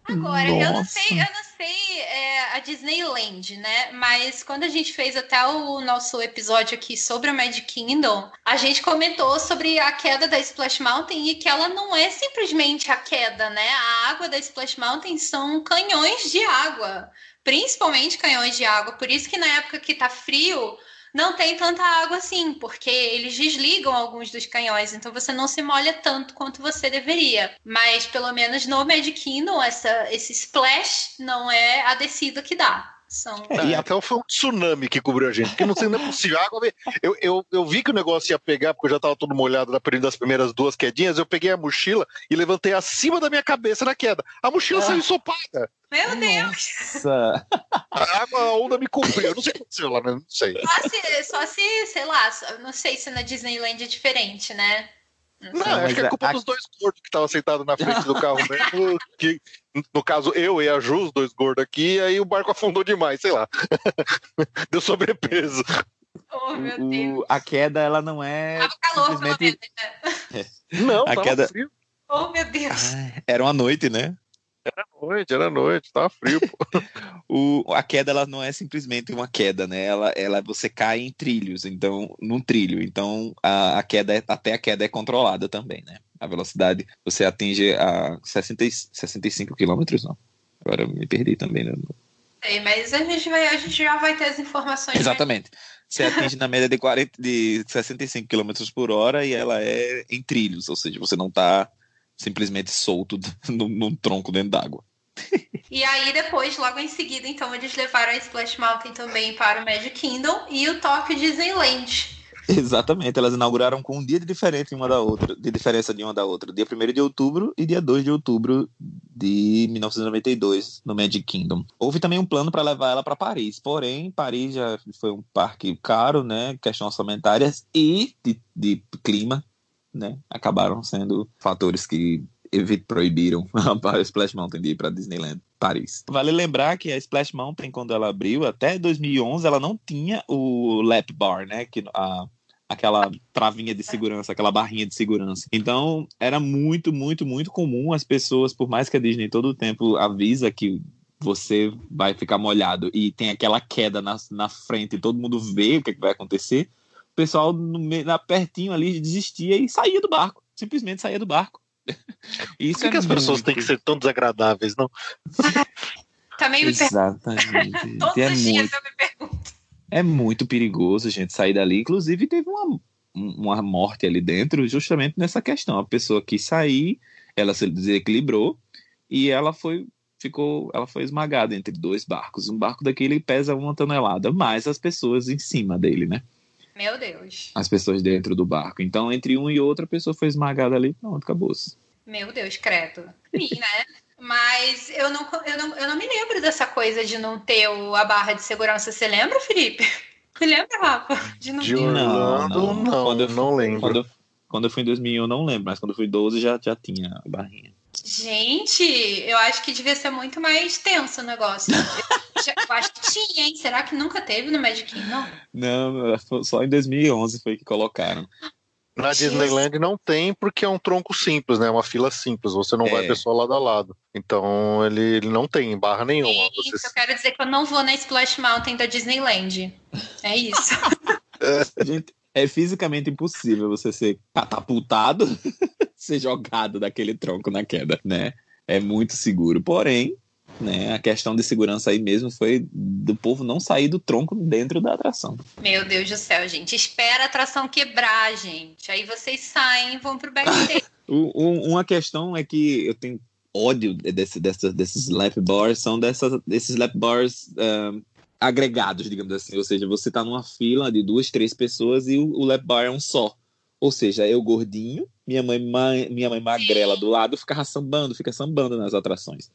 Speaker 5: Agora, eu não
Speaker 2: Nossa.
Speaker 5: sei, eu não sei é, a Disneyland, né? Mas quando a gente fez até o nosso episódio aqui sobre o Magic Kingdom, a gente comentou sobre a queda da Splash Mountain e que ela não é simplesmente a queda, né? A água da Splash Mountain são canhões de água, principalmente canhões de água. Por isso que na época que tá frio, não tem tanta água assim, porque eles desligam alguns dos canhões, então você não se molha tanto quanto você deveria. Mas pelo menos no Magic Kingdom, essa, esse splash não é a descida que dá. São...
Speaker 2: É, e a-
Speaker 6: Então foi um tsunami que cobriu a gente. Porque não sei, não é possível. A água veio- eu, eu, eu vi que o negócio ia pegar, porque eu já estava todo molhado das primeiras duas quedinhas. Eu peguei a mochila e levantei acima da minha cabeça na queda. A mochila
Speaker 2: Ah.
Speaker 6: saiu ensopada.
Speaker 5: Meu Deus!
Speaker 2: Nossa.
Speaker 6: A água, a onda me cobriu. Eu não sei o que aconteceu lá, né? Não sei.
Speaker 5: Só se, só se, sei lá, não sei se na Disneyland é diferente, né? Não
Speaker 6: Não,
Speaker 5: sei.
Speaker 6: acho que é
Speaker 2: mas
Speaker 6: culpa
Speaker 2: a-
Speaker 6: dos dois gordos que estavam sentados na frente do carro mesmo. Que, no caso, eu e a Ju, os dois gordos aqui, aí o barco afundou demais, sei lá. Deu sobrepeso.
Speaker 5: Oh, meu Deus.
Speaker 2: o- a queda, ela não é
Speaker 5: Tava calor, pelo
Speaker 2: simplesmente.
Speaker 5: menos, né?
Speaker 6: Não,
Speaker 2: A
Speaker 6: tava
Speaker 2: queda-
Speaker 6: frio.
Speaker 5: Oh, meu Deus.
Speaker 2: Ai, Era uma noite, né?
Speaker 6: Era noite, era noite, tava frio. Pô.
Speaker 2: O, a queda ela não é simplesmente uma queda, né? Ela, ela você cai em trilhos, então num trilho, então a, a queda é- até a queda é controlada também, né? A velocidade você atinge a 60, e- 65 quilômetros, não? Agora eu me perdi também, né?
Speaker 5: Sei, mas a gente, vai, a gente já vai ter as informações.
Speaker 2: Exatamente. Você atinge na média de 40, de 65 quilômetros por hora e ela é em trilhos, ou seja, você não tá simplesmente solto num, num tronco dentro d'água.
Speaker 5: E aí, depois, logo em seguida, então, eles levaram a Splash Mountain também para o Magic Kingdom e o Tokyo Disneyland.
Speaker 2: Exatamente, elas inauguraram com um dia de diferença uma da outra, de diferença de uma da outra, dia 1 de outubro e dia 2 de outubro de 1992 no Magic Kingdom. Houve também um plano para levar ela para Paris, porém Paris já foi um parque caro, né, questões orçamentárias e de, de clima, né, acabaram sendo fatores que evi- proibiram a Splash Mountain de ir para Disneyland Paris. Vale lembrar que a Splash Mountain, quando ela abriu, até 2011, ela não tinha o lap bar, né? Que a, aquela travinha de segurança, aquela barrinha de segurança. Então, era muito, muito, muito comum as pessoas, por mais que a Disney todo o tempo avisa que você vai ficar molhado e tem aquela queda na, na frente e todo mundo vê o que, é que vai acontecer, o pessoal no, meio- na pertinho ali desistia e saía do barco. Simplesmente saía do barco. Isso
Speaker 6: Por que,
Speaker 2: é
Speaker 6: que as pessoas
Speaker 2: muito-
Speaker 6: têm que ser tão desagradáveis, não?
Speaker 5: Também me pergunto.
Speaker 2: Exatamente.
Speaker 5: Todos
Speaker 2: é,
Speaker 5: os dias
Speaker 2: muito,
Speaker 5: eu me pergunto.
Speaker 2: é muito perigoso a gente sair dali. Inclusive, teve uma, uma morte ali dentro, justamente nessa questão. A pessoa quis sair, ela se desequilibrou e ela foi. Ficou, ela foi esmagada entre dois barcos. Um barco daquele pesa uma tonelada, mais as pessoas em cima dele, né?
Speaker 5: Meu Deus.
Speaker 2: As pessoas dentro do barco. Então, entre um e outro, a pessoa foi esmagada ali. Pronto, acabou-se.
Speaker 5: Meu Deus, credo. Sim, né? Mas eu não, eu, não, eu não me lembro dessa coisa de não ter o- a barra de segurança. Você lembra, Felipe? Você lembra, Rafa? De não
Speaker 6: De
Speaker 5: ter.
Speaker 6: Orlando,
Speaker 2: não.
Speaker 6: não,
Speaker 2: Quando eu-
Speaker 6: não lembro.
Speaker 2: Quando eu, quando eu fui em 2001, eu não lembro, mas quando eu fui em 12 já, já tinha a barrinha.
Speaker 5: Gente, eu acho que devia ser muito mais tenso o negócio. Eu, já- eu acho que tinha, hein? Será que nunca teve no Magic Kingdom?
Speaker 2: Não, só em 2011 foi que colocaram.
Speaker 6: Na Disneyland não tem porque é um tronco simples, né? Uma fila simples. Você não vai
Speaker 2: É.
Speaker 6: pessoa lado a lado. Então ele, ele não tem barra nenhuma.
Speaker 5: Gente,
Speaker 6: Você-
Speaker 5: eu quero dizer que eu não vou na Splash Mountain da Disneyland. É isso.
Speaker 2: Gente, é fisicamente impossível você ser catapultado, ser jogado daquele tronco na queda, né? É muito seguro. Porém, né, a questão de segurança aí mesmo foi do povo não sair do tronco dentro da atração.
Speaker 5: Meu Deus do céu, gente. Espera a atração quebrar, gente. Aí vocês saem e vão pro backstage.
Speaker 2: Uma questão é que eu tenho ódio desse, dessa- desses lap bars, são dessas, desses lap bars ah, agregados, digamos assim. Ou seja, você tá numa fila de duas, três pessoas e o, o lap bar é um só. Ou seja, eu gordinho, minha mãe, ma- minha mãe magrela do lado ficava sambando, fica sambando nas atrações.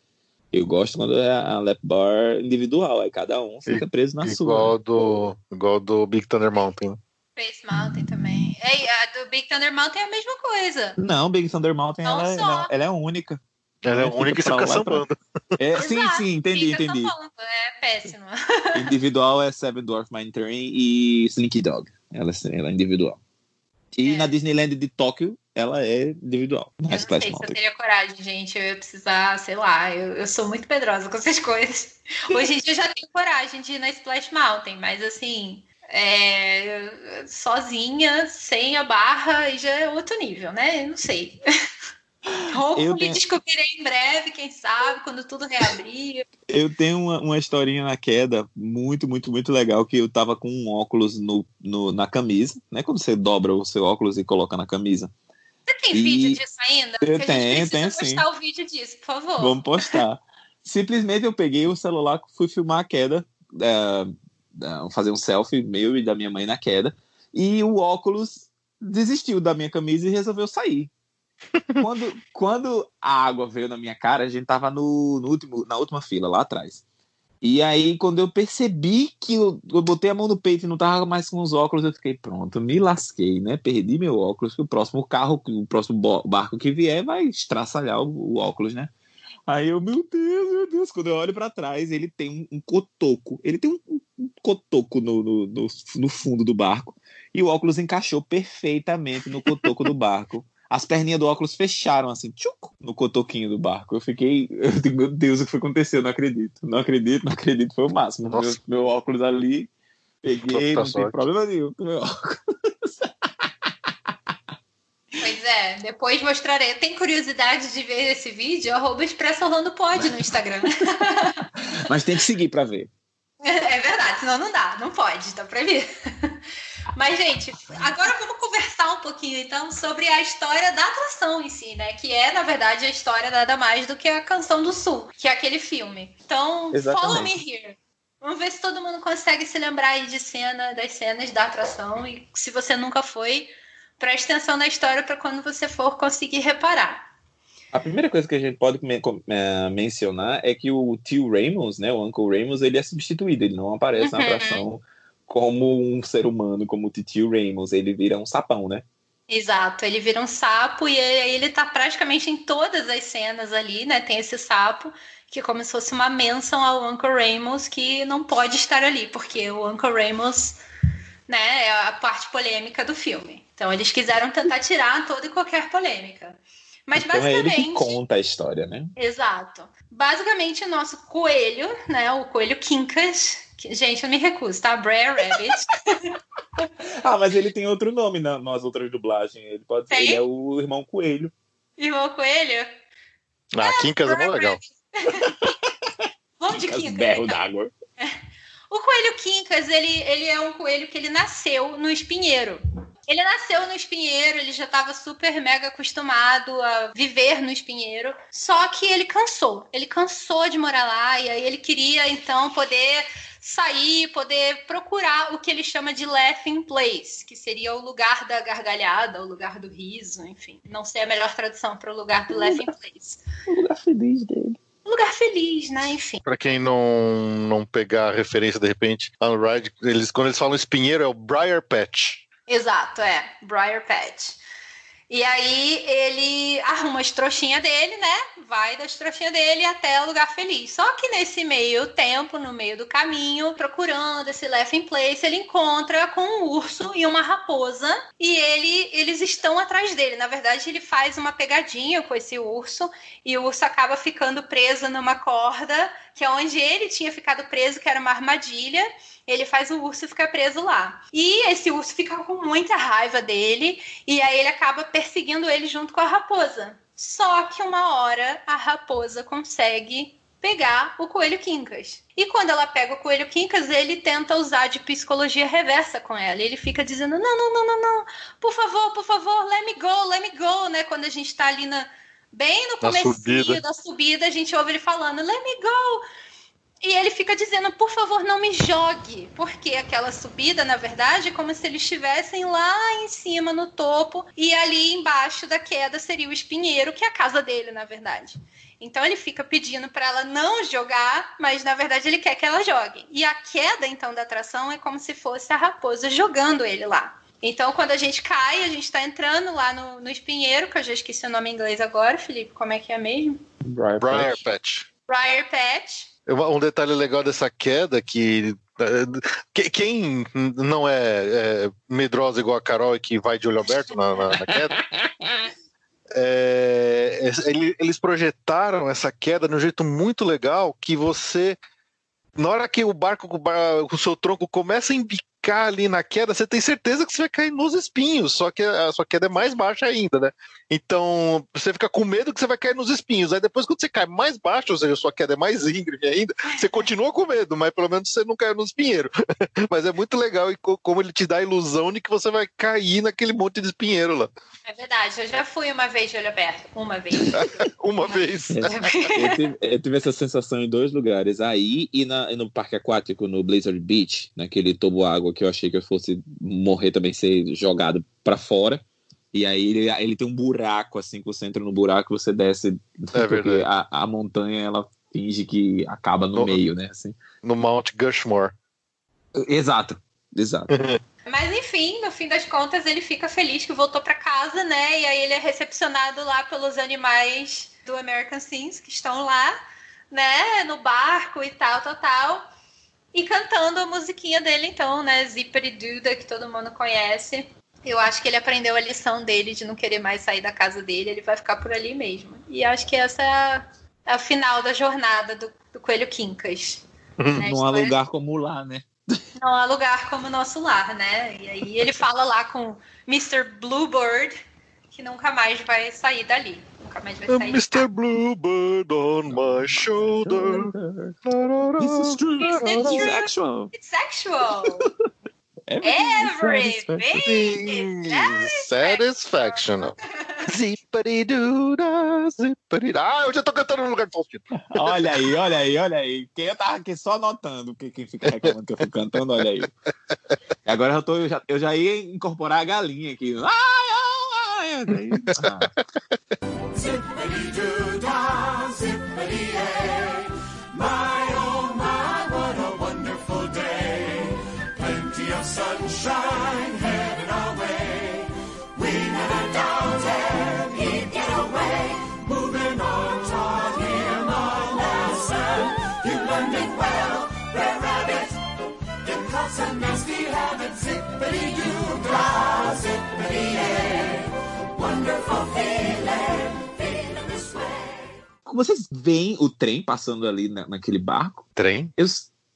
Speaker 2: Eu gosto quando é a lap bar individual, aí cada um fica preso na sua.
Speaker 6: igual do igual do Big Thunder Mountain.
Speaker 5: Space Mountain também. É, a do Big Thunder Mountain é a mesma coisa.
Speaker 2: Não, Big Thunder Mountain,
Speaker 5: Não
Speaker 2: ela, é-
Speaker 5: só.
Speaker 2: ela- ela é única.
Speaker 6: Ela é
Speaker 2: Fica
Speaker 6: única e você
Speaker 2: pra
Speaker 6: fica sambando.
Speaker 2: É, sim,
Speaker 5: Exato,
Speaker 2: sim, entendi,
Speaker 5: Fica
Speaker 2: entendi.
Speaker 5: sambando, É péssimo.
Speaker 2: individual é Seven Dwarf Mine Train e Slinky Dog. Ela, ela é individual. E
Speaker 5: É.
Speaker 2: na Disneyland de Tóquio, ela é individual. Na
Speaker 5: Eu não
Speaker 2: Splash
Speaker 5: sei se eu teria coragem, gente. Eu ia precisar, sei lá, eu, eu sou muito medrosa com essas coisas. Hoje em dia eu já tenho coragem de ir na Splash Mountain, mas assim, é, sozinha, sem a barra, aí já é outro nível, né? Eu não sei. Me
Speaker 2: tenho-
Speaker 5: descobrirei em breve, quem sabe, quando tudo reabrir.
Speaker 2: Eu tenho uma, uma historinha na queda muito, muito, muito legal que eu tava com um óculos no, no- na camisa, né? Quando você dobra o seu óculos e coloca na camisa.
Speaker 5: Você tem
Speaker 2: E-
Speaker 5: vídeo disso ainda?
Speaker 2: Eu
Speaker 5: Porque
Speaker 2: tenho, tenho sim.
Speaker 5: postar o vídeo disso, por favor.
Speaker 2: Vamos postar. Simplesmente eu peguei o celular, fui filmar a queda, é, é, fazer um selfie meu e da minha mãe na queda, e o óculos desistiu da minha camisa e resolveu sair. Quando, quando a água veio na minha cara, a gente tava no, no último, na última fila, lá atrás. E aí, quando eu percebi que eu, eu botei a mão no peito e não tava mais com os óculos, eu fiquei, pronto, me lasquei, né? Perdi meu óculos, que o próximo carro, o próximo barco que vier vai estraçalhar o, o óculos, né? Aí eu, meu Deus, meu Deus, quando eu olho pra trás, ele tem um, um cotoco. Ele tem um, um cotoco no, no, no, no fundo do barco. E o óculos encaixou perfeitamente no cotoco do barco. As perninhas do óculos fecharam assim, tchuc, no cotoquinho do barco. Eu fiquei, eu digo, meu Deus, o que foi que aconteceu? Não acredito, não acredito, não acredito. Foi o máximo. Meu, meu óculos ali, peguei, não tem
Speaker 6: sorte.
Speaker 2: problema nenhum com meu óculos.
Speaker 5: Pois é, depois mostrarei. Tem curiosidade de ver esse vídeo? Arroba Expresso Orlando Pode no Instagram.
Speaker 2: Mas tem que seguir pra ver.
Speaker 5: É verdade, senão não dá, não pode, tá proibido. Mas, gente, agora vamos conversar um pouquinho, então, sobre a história da atração em si, né? Que é, na verdade, a história nada mais do que a Canção do Sul, que é aquele filme. Então,
Speaker 2: Exatamente.
Speaker 5: follow me here. Vamos ver se todo mundo consegue se lembrar aí de cena, das cenas da atração. E se você nunca foi, preste atenção na história para quando você for conseguir reparar.
Speaker 2: A primeira coisa que a gente pode men- eh, mencionar é que o tio Ramos, né, o Uncle Ramos, ele é substituído, ele não aparece na
Speaker 5: Uhum.
Speaker 2: atração como um ser humano, como o tio Ramos, ele vira um sapão, né?
Speaker 5: Exato, ele vira um sapo e aí ele tá praticamente em todas as cenas ali, né? Tem esse sapo que é como se fosse uma menção ao Uncle Ramos que não pode estar ali, porque o Uncle Ramos, né, é a parte polêmica do filme. Então eles quiseram tentar tirar toda e qualquer polêmica. Mas
Speaker 2: Então é ele
Speaker 5: basicamente.
Speaker 2: que conta a história, né?
Speaker 5: Exato. Basicamente, o nosso coelho, né? O coelho Quincas. Gente, eu me recuso, tá? Brer Rabbit.
Speaker 2: Ah, mas ele tem outro nome na, nas outras dublagens. Ele pode ser,
Speaker 5: Tem?
Speaker 2: ele é o irmão Coelho.
Speaker 5: Irmão coelho?
Speaker 6: Ah, Quincas é mó legal.
Speaker 5: Vamos de
Speaker 2: As
Speaker 5: Quincas.
Speaker 2: berro
Speaker 5: então.
Speaker 2: d'água.
Speaker 5: O coelho Quincas, ele, ele é um coelho que ele nasceu no espinheiro. Ele nasceu no espinheiro, ele já estava super mega acostumado a viver no espinheiro. Só que ele cansou. Ele cansou de morar lá e aí ele queria então poder sair, poder procurar o que ele chama de laughing place, que seria o lugar da gargalhada, o lugar do riso, enfim. Não sei a melhor tradução para o lugar do laughing place.
Speaker 2: O lugar feliz dele.
Speaker 5: Um lugar feliz, né? Enfim.
Speaker 6: Pra quem não, não pegar a referência de repente, lá no Ride, eles, quando eles falam espinheiro é o Briar Patch.
Speaker 5: Exato, é. Briar Patch. E aí ele arruma as trouxinhas dele, né? Vai das trouxinhas dele até o lugar feliz. Só que nesse meio tempo, no meio do caminho, procurando esse laughing place, ele encontra com um urso e uma raposa e ele, eles estão atrás dele. Na verdade, ele faz uma pegadinha com esse urso e o urso acaba ficando preso numa corda, que é onde ele tinha ficado preso, que era uma armadilha ele faz o urso ficar preso lá. E esse urso fica com muita raiva dele, e aí ele acaba perseguindo ele junto com a raposa. Só que uma hora a raposa consegue pegar o coelho Quincas. E quando ela pega o coelho Quincas, ele tenta usar de psicologia reversa com ela. Ele fica dizendo: não, não, não, não, não, por favor, por favor, let me go, let me go, né? Quando a gente tá ali na, bem no começo
Speaker 6: subida.
Speaker 5: da subida, a gente ouve ele falando: let me go. E ele fica dizendo, por favor, não me jogue. Porque aquela subida, na verdade, é como se eles estivessem lá em cima, no topo, e ali embaixo da queda seria o espinheiro, que é a casa dele, na verdade. Então ele fica pedindo para ela não jogar, mas na verdade ele quer que ela jogue. E a queda, então, da atração é como se fosse a raposa jogando ele lá. Então, quando a gente cai, a gente tá entrando lá no, no espinheiro, que eu já esqueci o nome em inglês agora, Felipe, como é que é mesmo?
Speaker 2: Briar. Patch.
Speaker 5: Briar Patch.
Speaker 6: Um detalhe legal dessa queda que que- quem não é, é medrosa igual a Carol e que vai de olho aberto na, na- na queda, é, ele- eles projetaram essa queda de um jeito muito legal que você, na hora que o barco o seu tronco começa a embicar ali na queda, você tem certeza que você vai cair nos espinhos, só que a sua queda é mais baixa ainda, né? Então você fica com medo que você vai cair nos espinhos. Aí depois, quando você cai mais baixo, ou seja, a sua queda é mais íngreme ainda, você continua com medo, mas pelo menos você não caiu nos espinheiros. mas é muito legal e co- como ele te dá a ilusão de que você vai cair naquele monte de espinheiro lá.
Speaker 5: É verdade, eu já fui uma vez de olho aberto. Uma vez.
Speaker 6: Uma vez.
Speaker 2: Eu tive, eu tive essa sensação em dois lugares, aí e, na- e no parque aquático, no Blizzard Beach, naquele tobo água que eu achei que eu fosse morrer também, ser jogado pra fora. E aí ele, ele tem um buraco, assim, que você entra no buraco e você desce. porque
Speaker 6: verdade.
Speaker 2: a, a montanha, ela finge que acaba no
Speaker 6: No-
Speaker 2: meio, né? Assim.
Speaker 6: No Mount Gushmore.
Speaker 2: Exato, exato.
Speaker 5: Mas enfim, no fim das contas, ele fica feliz que voltou pra casa, né? E aí ele é recepcionado lá pelos animais do American Sims que estão lá, né? No barco e tal, tal, tal. E cantando a musiquinha dele, então, né? Zippity Duda, que todo mundo conhece. Eu acho que ele aprendeu a lição dele de não querer mais sair da casa dele, ele vai ficar por ali mesmo. E acho que essa é a, é a final da jornada do, do Coelho Quincas. né? A
Speaker 2: Não há lugar como lá, né?
Speaker 5: não há lugar como o nosso lar, né? E aí ele fala lá com Mr. Bluebird que nunca mais vai sair dali. Mais vai sair.
Speaker 6: Mr. Bluebird on my shoulder.
Speaker 2: This is true.
Speaker 5: Is it
Speaker 2: This is
Speaker 5: true?
Speaker 2: actual.
Speaker 5: It's sexual.
Speaker 2: Everything is
Speaker 5: Everything.
Speaker 6: Sim, Satisfaction. Zippity doo zippity Ah, eu já tô cantando no lugar do Faustino.
Speaker 2: Olha aí, olha aí, olha aí. Quem eu tava aqui só notando que quem fica reclamando que eu fico cantando, olha aí. E agora eu, tô, eu, já, eu já ia incorporar a galinha aqui. Ai, ai, ai. Ah.
Speaker 3: Zippity-doo-dah, zippity-yay. My, oh my, what a wonderful day. Plenty of sunshine heaven our way. We never doubted he'd get away. Moving on taught him a lesson. He learned it well, Brer Rabbit. Them cuts some nasty habits, zippity-doo-dah, zippity-yay. Wonderful feeling.
Speaker 2: Vocês veem o trem passando ali na- naquele barco?
Speaker 6: Trem?
Speaker 2: Eu,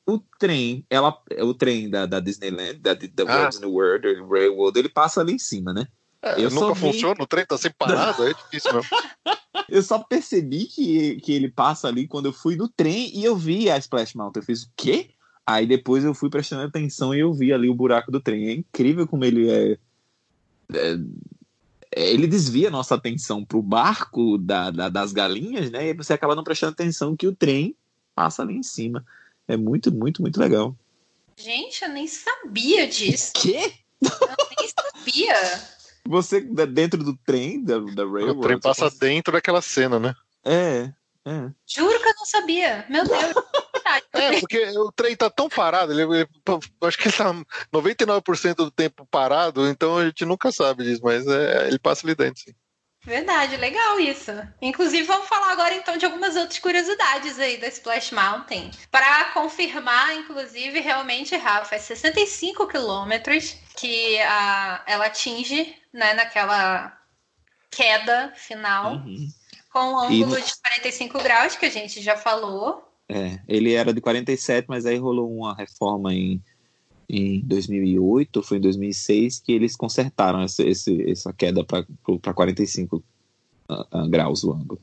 Speaker 2: o trem, ela, o trem da, da Disneyland, da, da
Speaker 6: Ah.
Speaker 2: Walt Disney World, Railroad, ele passa ali em cima, né?
Speaker 6: É,
Speaker 2: Eu
Speaker 6: nunca
Speaker 2: vi-
Speaker 6: funciona, o trem tá sempre parado, é difícil mesmo.
Speaker 2: Eu só percebi que, que ele passa ali quando eu fui no trem e eu vi a Splash Mountain. Eu fiz o quê? Aí depois eu fui prestando atenção e eu vi ali o buraco do trem. É incrível como ele é- é- ele desvia a nossa atenção pro barco da, da- das galinhas, né? E você acaba não prestando atenção que o trem passa ali em cima. É muito, muito, muito legal.
Speaker 5: Gente, eu nem sabia disso.
Speaker 2: Quê?
Speaker 5: Eu nem sabia.
Speaker 2: Você dentro do trem, da, da Railroad.
Speaker 6: O trem passa dentro daquela cena, né?
Speaker 2: É, é.
Speaker 5: Juro que eu não sabia. Meu Deus.
Speaker 6: É, porque o trem tá tão parado, ele, ele- acho que ele tá 99% do tempo parado, então a gente nunca sabe disso, mas é, ele passa ali dentro, sim.
Speaker 5: Verdade, legal isso. Inclusive, vamos falar agora então de algumas outras curiosidades aí da Splash Mountain. Para confirmar, inclusive, realmente, Rafa, é 65 quilômetros que a, ela atinge né, naquela queda final,
Speaker 2: Uhum.
Speaker 5: com um
Speaker 2: E
Speaker 5: ângulo
Speaker 2: no-
Speaker 5: de 45 graus, que a gente já falou.
Speaker 2: É, ele era de 47, mas aí rolou uma reforma em, em 2008, ou foi em 2006, que eles consertaram essa, esse, essa queda para 45 ah, ah, graus o ângulo.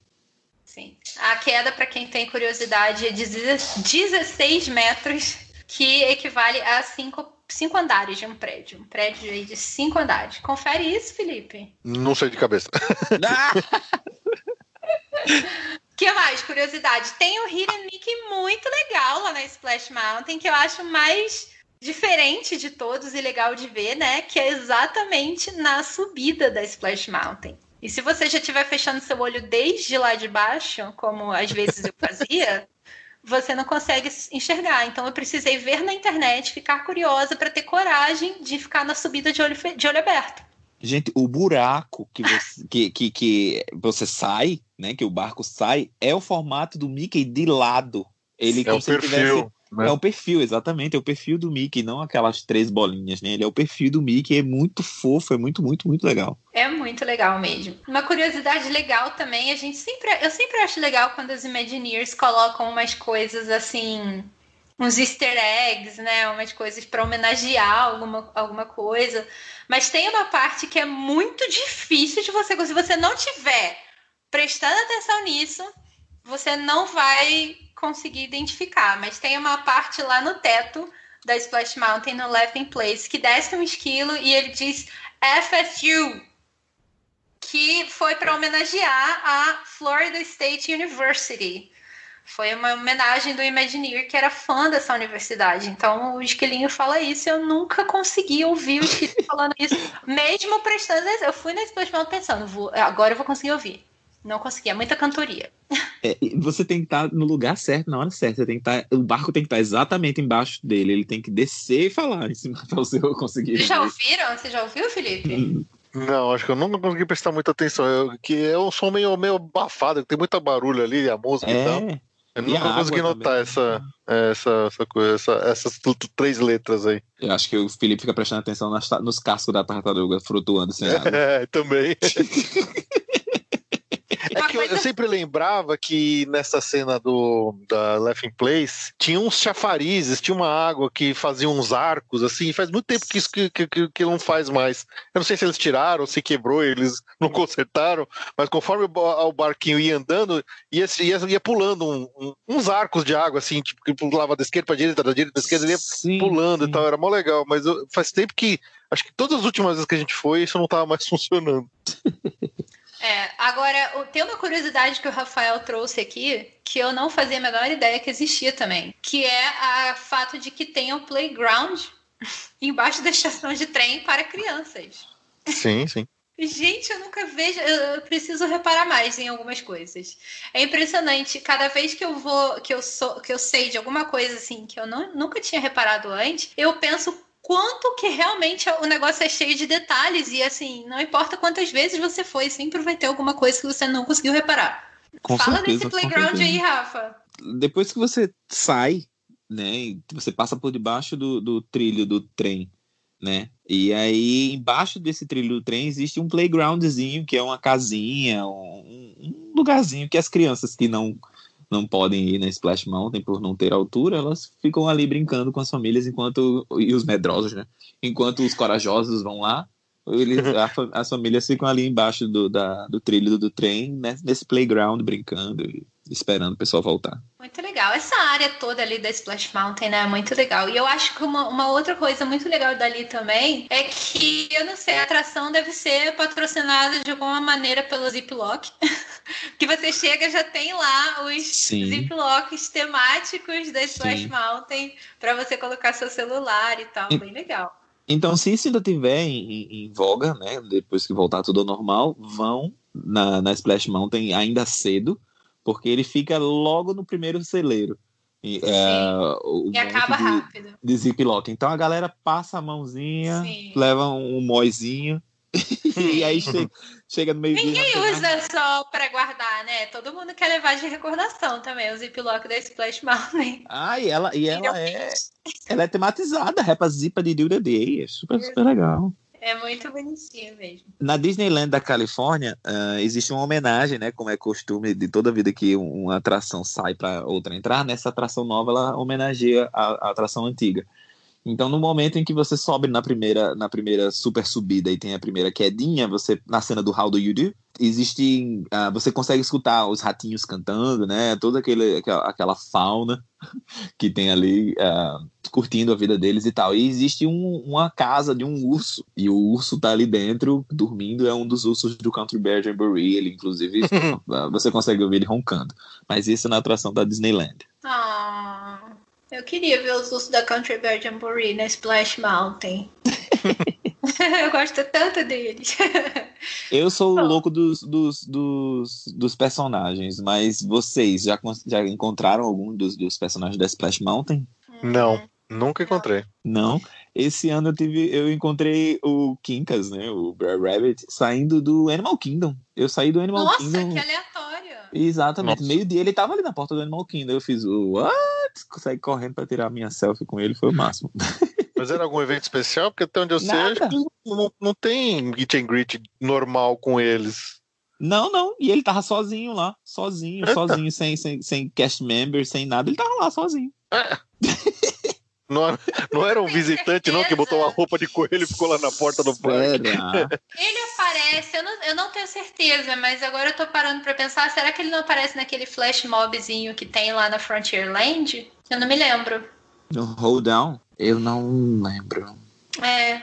Speaker 5: Sim. A queda, para quem tem curiosidade, é de 16 metros, que equivale a cinco, cinco andares de um prédio. Um prédio aí de cinco andares. Confere isso, Felipe.
Speaker 6: Não sei de cabeça.
Speaker 5: que mais? Curiosidade. Tem o Hidden muito legal lá na Splash Mountain, que eu acho mais diferente de todos e legal de ver, né? Que é exatamente na subida da Splash Mountain. E se você já estiver fechando seu olho desde lá de baixo, como às vezes eu fazia, você não consegue enxergar. Então eu precisei ver na internet, ficar curiosa para ter coragem de ficar na subida de olho, de olho aberto.
Speaker 2: Gente, o buraco que você, que, que, que você sai, né, que o barco sai, é o formato do Mickey de lado. Ele
Speaker 6: É
Speaker 2: como
Speaker 6: o
Speaker 2: se ele tivesse
Speaker 6: perfil. né?
Speaker 2: É o perfil, exatamente, é o perfil do Mickey, não aquelas três bolinhas, né? Ele é o perfil do Mickey, é muito fofo, é muito, muito, muito legal.
Speaker 5: É muito legal mesmo. Uma curiosidade legal também, a gente sempre, eu sempre acho legal quando os Imagineers colocam umas coisas assim, uns easter eggs, né? Umas coisas para homenagear alguma, alguma coisa. Mas tem uma parte que é muito difícil de você, se você não tiver prestando atenção nisso, você não vai conseguir identificar. Mas tem uma parte lá no teto da Splash Mountain, no Laughing Place, que desce um esquilo e ele diz FSU, que foi para homenagear a Florida State University. Foi uma homenagem do Imagineer que era fã dessa universidade. Então o esquilinho fala isso e eu nunca consegui ouvir o esquilinho falando isso, mesmo prestando atenção. Eu fui Splash Mountain pensando, vou, agora eu vou conseguir ouvir. Não consegui, é muita cantoria.
Speaker 2: É, você tem que estar no lugar certo, na hora certa. Você tem que estar, o barco tem que estar exatamente embaixo dele. Ele tem que descer e falar em cima para você conseguir.
Speaker 5: Vocês já
Speaker 2: ouvir.
Speaker 5: ouviram? Você já ouviu, Felipe?
Speaker 6: Não, acho que eu não consegui prestar muita atenção. Eu- que é um som meio, meio abafado, tem muita barulho ali, a música e tal.
Speaker 2: É,
Speaker 6: Eu
Speaker 2: E
Speaker 6: nunca consegui notar
Speaker 2: também.
Speaker 6: essa, essa, essa coisa, essa- essas três letras aí.
Speaker 2: eu acho que o Felipe fica prestando atenção nas nos cascos da tartaruga flutuando sem água.
Speaker 6: É, também. É que eu, eu sempre lembrava que nessa cena do da Laughing Place tinha uns chafarizes, tinha uma água que fazia uns arcos, assim. Faz muito tempo que isso que, que, que- não faz mais. Eu não sei se eles tiraram, se quebrou, eles não consertaram, mas conforme o, o barquinho ia andando, ia, ia, ia pulando um- um- uns arcos de água, assim, tipo, que pulava da esquerda pra direita, da direita pra esquerda, ele ia
Speaker 2: Sim,
Speaker 6: pulando
Speaker 2: sim.
Speaker 6: e tal, era mó legal, mas eu- faz tempo que. Acho que todas as últimas vezes que a gente foi, isso não tava mais funcionando.
Speaker 5: É, agora, tem uma curiosidade que o Rafael trouxe aqui, que eu não fazia a menor ideia que existia também, que é o fato de que tem um playground embaixo da estação de trem para crianças.
Speaker 6: Sim, sim.
Speaker 5: Gente, eu nunca vejo, eu eu preciso reparar mais em algumas coisas. É impressionante, cada vez que eu vou, que eu sou, que eu sei de alguma coisa assim que eu não- nunca tinha reparado antes, eu penso quanto que realmente o negócio é cheio de detalhes e assim, não importa quantas vezes você foi, sempre vai ter alguma coisa que você não conseguiu reparar.
Speaker 2: Com
Speaker 5: Fala
Speaker 2: certeza,
Speaker 5: desse playground aí, Rafa.
Speaker 2: depois que você sai, né? Você passa por debaixo do, do trilho do trem, né? E aí, embaixo desse trilho do trem, existe um playgroundzinho, que é uma casinha, um, um lugarzinho que as crianças que não não podem ir na Splash Mountain por não ter altura, elas ficam ali brincando com as famílias enquanto e os medrosos, né? Enquanto os corajosos vão lá, eles, a, as famílias ficam ali embaixo do, da, do trilho do, do trem, né, nesse playground brincando e esperando o pessoal voltar.
Speaker 5: Muito legal. Essa área toda ali da Splash Mountain né, é muito legal. E eu acho que uma, uma outra coisa muito legal dali também é que, eu não sei, a atração deve ser patrocinada de alguma maneira pelo Ziploc. que você chega já tem lá os
Speaker 2: Sim.
Speaker 5: Ziplocs temáticos da Splash
Speaker 2: Sim.
Speaker 5: Mountain para você colocar seu celular e tal. Bem legal.
Speaker 2: Então, se isso ainda tiver em, em- em voga, né, depois que voltar tudo ao normal, vão na, na Splash Mountain ainda cedo, porque ele fica logo no primeiro celeiro. E, é, o
Speaker 5: E acaba
Speaker 2: de,
Speaker 5: rápido.
Speaker 2: de ziplock. Então a galera passa a mãozinha,
Speaker 5: Sim.
Speaker 2: leva um moizinho, e aí chega, chega no meio.
Speaker 5: Ninguém usa só para guardar, né? Todo mundo quer levar de recordação também o Ziploc da Splash Mountain.
Speaker 2: Ah, e ela, e ela é, ela é tematizada, Repa Zipa de the Day. É super, super legal.
Speaker 5: É muito bonitinho mesmo.
Speaker 2: Na Disneyland da Califórnia, ah, existe uma homenagem, né? Como é costume de toda vida que um- uma atração sai para outra entrar, nessa atração nova ela homenageia a, a atração antiga. Então, no momento em que você sobe na primeira, na primeira super subida e tem a primeira quedinha, você na cena do How Do You Do, existe, ah, você consegue escutar os ratinhos cantando, né? Toda aquele, aquela, aquela fauna que tem ali ah, curtindo a vida deles e tal. E existe um- uma casa de um urso e o urso tá ali dentro dormindo. É um dos ursos do Country Bear Jamboree. Ele, inclusive, ah, você consegue ouvir ele roncando. Mas isso é na atração da Disneyland.
Speaker 5: Ah, eu queria ver os ursos da Country Bear Jamboree na Splash Mountain. eu gosto tanto deles.
Speaker 2: Eu sou o louco dos, dos, dos, dos personagens, mas vocês já, já encontraram algum dos, dos personagens da Splash Mountain?
Speaker 6: Não, nunca encontrei.
Speaker 2: Não. Esse ano eu tive, eu encontrei o Kinkas, né, o Brer Rabbit, saindo do Animal Kingdom. Eu saí do Animal
Speaker 5: Nossa,
Speaker 2: Kingdom.
Speaker 5: que aleatório.
Speaker 2: Exatamente.
Speaker 6: Nossa.
Speaker 2: Meio dia ele tava ali na porta do Animal Kingdom. Eu fiz o what? Saí correndo pra tirar minha selfie com ele, foi o máximo.
Speaker 6: Mas era algum evento especial? Porque até onde eu sei, acho que não, não tem meet and greet normal com eles.
Speaker 2: Não, não. E ele tava sozinho lá. Sozinho,
Speaker 6: Eita.
Speaker 2: sozinho, sem, sem, sem cast member, sem nada. Ele tava lá sozinho.
Speaker 6: Não era, não era um visitante, não, que botou uma roupa de coelho e ficou lá na porta do parque.
Speaker 5: Ele aparece, eu não, eu não tenho certeza, mas agora eu tô parando pra pensar, será que ele não aparece naquele flash mobzinho que tem lá na Frontierland? Eu não me lembro.
Speaker 2: No Hold Down? Eu não lembro.
Speaker 5: É,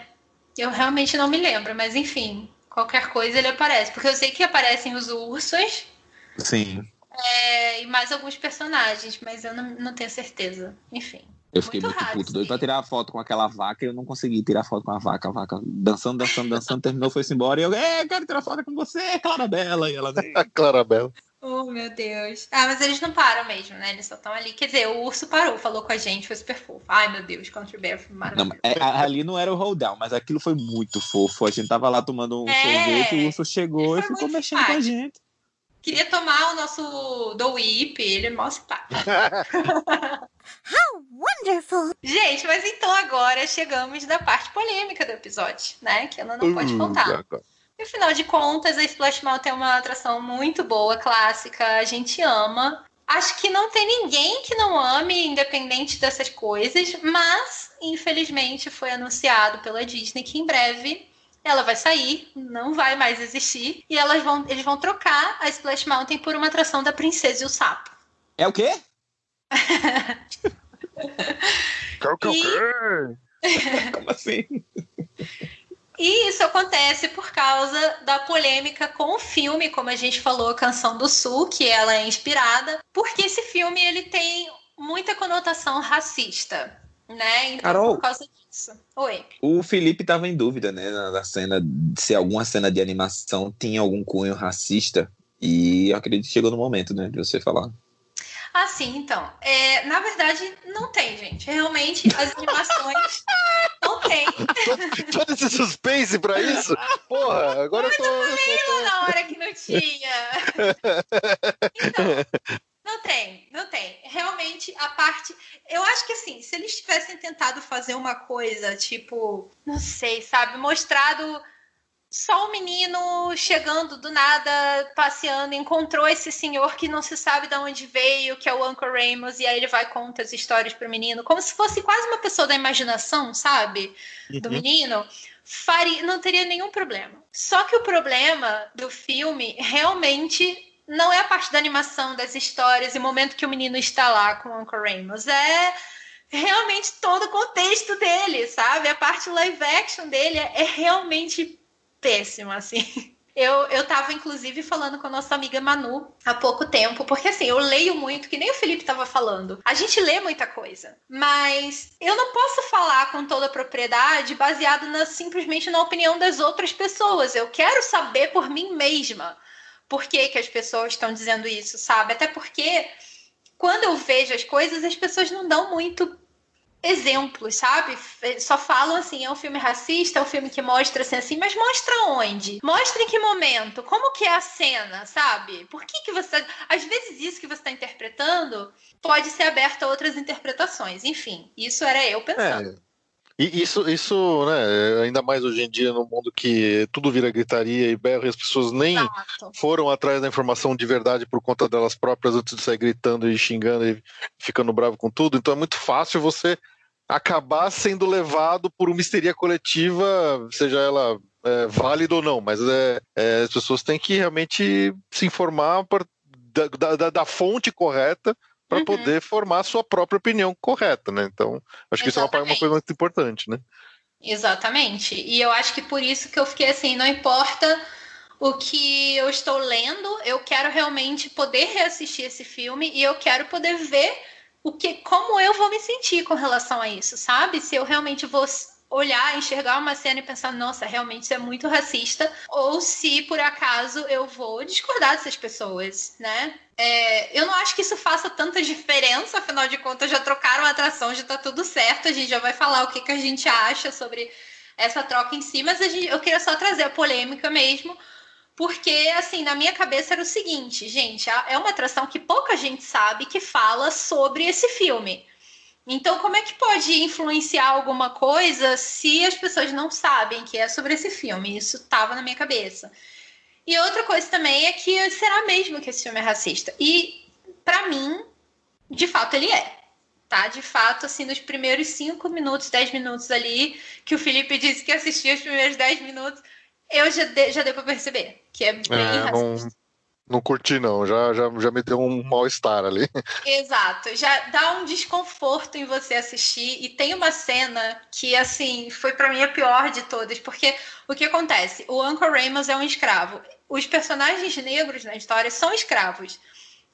Speaker 5: eu realmente não me lembro, mas enfim, qualquer coisa ele aparece. Porque eu sei que aparecem os ursos
Speaker 2: Sim.
Speaker 5: é, e mais alguns personagens, mas eu não, não tenho certeza. Enfim.
Speaker 2: Eu fiquei
Speaker 5: Muito
Speaker 2: muito, puto, doido pra tirar a foto com aquela vaca e eu não consegui tirar foto com a vaca. A vaca dançando, dançando, dançando, terminou, foi-se embora. E eu, é, eu quero tirar foto com você, Clarabela. E ela nem.
Speaker 6: A Clarabela.
Speaker 5: Oh, meu Deus. Ah, mas eles não param mesmo, né? Eles só estão ali. Quer dizer, o urso parou, falou com a gente, foi super fofo. Ai, meu Deus, Country Bear foi
Speaker 2: Não,
Speaker 5: maravilhoso.
Speaker 2: é, a- ali não era o hold down, mas aquilo foi muito fofo. A gente tava lá tomando um
Speaker 5: É.
Speaker 2: sorvete, o urso chegou e ficou mexendo com a gente.
Speaker 5: Queria tomar o nosso do Whip, ele é mó simpático.
Speaker 1: Wonderful.
Speaker 5: Gente, mas então agora chegamos na parte polêmica do episódio, né? Que ela não pode
Speaker 6: Uh,
Speaker 5: faltar.
Speaker 6: agora.
Speaker 5: E, Afinal de contas, a Splash Mountain é uma atração muito boa, clássica, a gente ama. Acho que não tem ninguém que não ame, independente dessas coisas, mas infelizmente foi anunciado pela Disney que em breve ela vai sair, não vai mais existir, e elas vão, eles vão trocar a Splash Mountain por uma atração da Princesa e o Sapo.
Speaker 2: É o quê?
Speaker 6: O quê?
Speaker 2: Como assim?
Speaker 5: E isso acontece por causa da polêmica com o filme, como a gente falou, Canção do Sul, que ela é inspirada, porque esse filme ele tem muita conotação racista, né? Então,
Speaker 2: Carol.
Speaker 5: por causa disso. Oi.
Speaker 2: O Felipe tava em dúvida, né, na, na cena, se alguma cena de animação tinha algum cunho racista. E eu acredito que chegou no momento, né, de você falar.
Speaker 5: Ah, sim, então. É, na verdade, não tem, gente. Realmente, as animações não tem.
Speaker 6: Todo esse suspense pra isso? Porra, agora eu tô. eu tô-
Speaker 5: na hora que não tinha. Então, tem, não tem. realmente a parte. Eu acho que assim, se eles tivessem tentado fazer uma coisa, tipo, não sei, sabe, mostrado só o menino chegando do nada, passeando, encontrou esse senhor que não se sabe de onde veio, que é o Uncle Ramos, e aí ele vai contar as histórias pro menino, como se fosse quase uma pessoa da imaginação, sabe? Do
Speaker 2: Uhum.
Speaker 5: menino. Faria, não teria nenhum problema. Só que o problema do filme realmente não é a parte da animação, das histórias e o momento que o menino está lá com o Uncle Ramos. É realmente todo o contexto dele, sabe? A parte live action dele é, é realmente péssima, assim. Eu, eu tava, inclusive, falando com a nossa amiga Manu há pouco tempo, porque assim, eu leio muito, que nem o Felipe tava falando. A gente lê muita coisa, mas eu não posso falar com toda a propriedade baseado na, simplesmente na opinião das outras pessoas. Eu quero saber por mim mesma por que, que as pessoas estão dizendo isso, sabe? Até porque quando eu vejo as coisas, as pessoas não dão muito exemplos, sabe? Só falam assim, é um filme racista, é um filme que mostra assim, assim, mas mostra onde? Mostra em que momento? Como que é a cena, sabe? Por que que você... Às vezes isso que você está interpretando pode ser aberto a outras interpretações. Enfim, isso era eu pensando.
Speaker 6: É. E isso, isso, né, ainda mais hoje em dia, no mundo que tudo vira gritaria e berro, e as pessoas nem
Speaker 5: Exato.
Speaker 6: foram atrás da informação de verdade por conta delas próprias antes de sair gritando e xingando e ficando bravo com tudo. Então é muito fácil você acabar sendo levado por uma histeria coletiva, seja ela é, válida ou não, mas é, é, as pessoas têm que realmente se informar por- da, da- da fonte correta para
Speaker 5: Uhum.
Speaker 6: poder formar a sua própria opinião correta, né? Então, acho que isso é uma, uma
Speaker 5: Exatamente.
Speaker 6: coisa muito importante, né?
Speaker 5: Exatamente. E eu acho que por isso que eu fiquei assim, não importa o que eu estou lendo, eu quero realmente poder reassistir esse filme e eu quero poder ver o que como eu vou me sentir com relação a isso, sabe? Se eu realmente vou olhar, enxergar uma cena e pensar, nossa, realmente isso é muito racista, ou se por acaso eu vou discordar dessas pessoas, né? É, eu não acho que isso faça tanta diferença, afinal de contas já trocaram a atração, já tá tudo certo, a gente já vai falar o que, que a gente acha sobre essa troca em si, mas gente, eu queria só trazer a polêmica mesmo, porque, assim, na minha cabeça era o seguinte, gente, é uma atração que pouca gente sabe que fala sobre esse filme. Então, como é que pode influenciar alguma coisa se as pessoas não sabem que é sobre esse filme? Isso estava na minha cabeça. E outra coisa também é que será mesmo que esse filme é racista? E, para mim, de fato ele é. Tá? De fato, assim, nos primeiros 5 minutos, 10 minutos ali, que o Felipe disse que assistia os primeiros 10 minutos, eu já, de, já deu pra perceber que é bem
Speaker 6: É,
Speaker 5: racista.
Speaker 6: Não curti, não. Já, já, já me deu um mal-estar ali.
Speaker 5: Exato, já dá um desconforto em você assistir e tem uma cena que assim foi para mim a pior de todas, porque o que acontece? O Uncle Ramos é um escravo. Os personagens negros na história são escravos.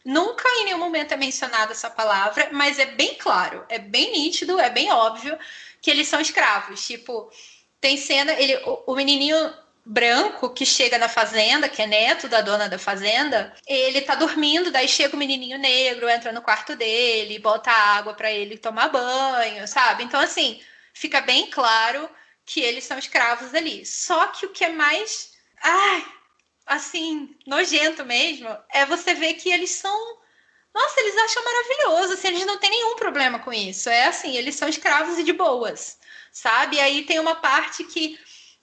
Speaker 5: Nunca em nenhum momento é mencionada essa palavra, mas é bem claro, é bem nítido, é bem óbvio que eles são escravos. Tipo, tem cena, ele, o, o menininho branco que chega na fazenda, que é neto da dona da fazenda, ele tá dormindo, daí chega o menininho negro, entra no quarto dele, bota água para ele tomar banho, sabe? Então assim, fica bem claro que eles são escravos ali. Só que o que é mais, ai, assim, nojento mesmo, é você ver que eles são nossa, eles acham maravilhoso, assim, eles não têm nenhum problema com isso. É assim, eles são escravos e de boas, sabe? E aí tem uma parte que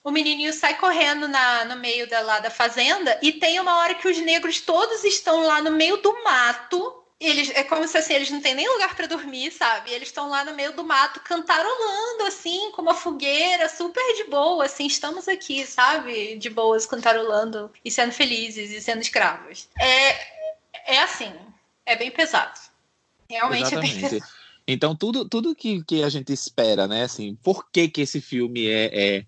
Speaker 5: o menininho sai correndo na, no meio da, lá da fazenda e tem uma hora que os negros todos estão lá no meio do mato. Eles, é como se assim, eles não têm nem lugar para dormir, sabe? Eles estão lá no meio do mato cantarolando, assim, com uma fogueira, super de boa, assim, estamos aqui, sabe? De boas, cantarolando e sendo felizes e sendo escravos. É, é assim, é bem pesado. Realmente é bem
Speaker 2: Exatamente.
Speaker 5: pesado.
Speaker 2: Então, tudo, tudo que, que a gente espera, né? Assim, por que, que esse filme é, é,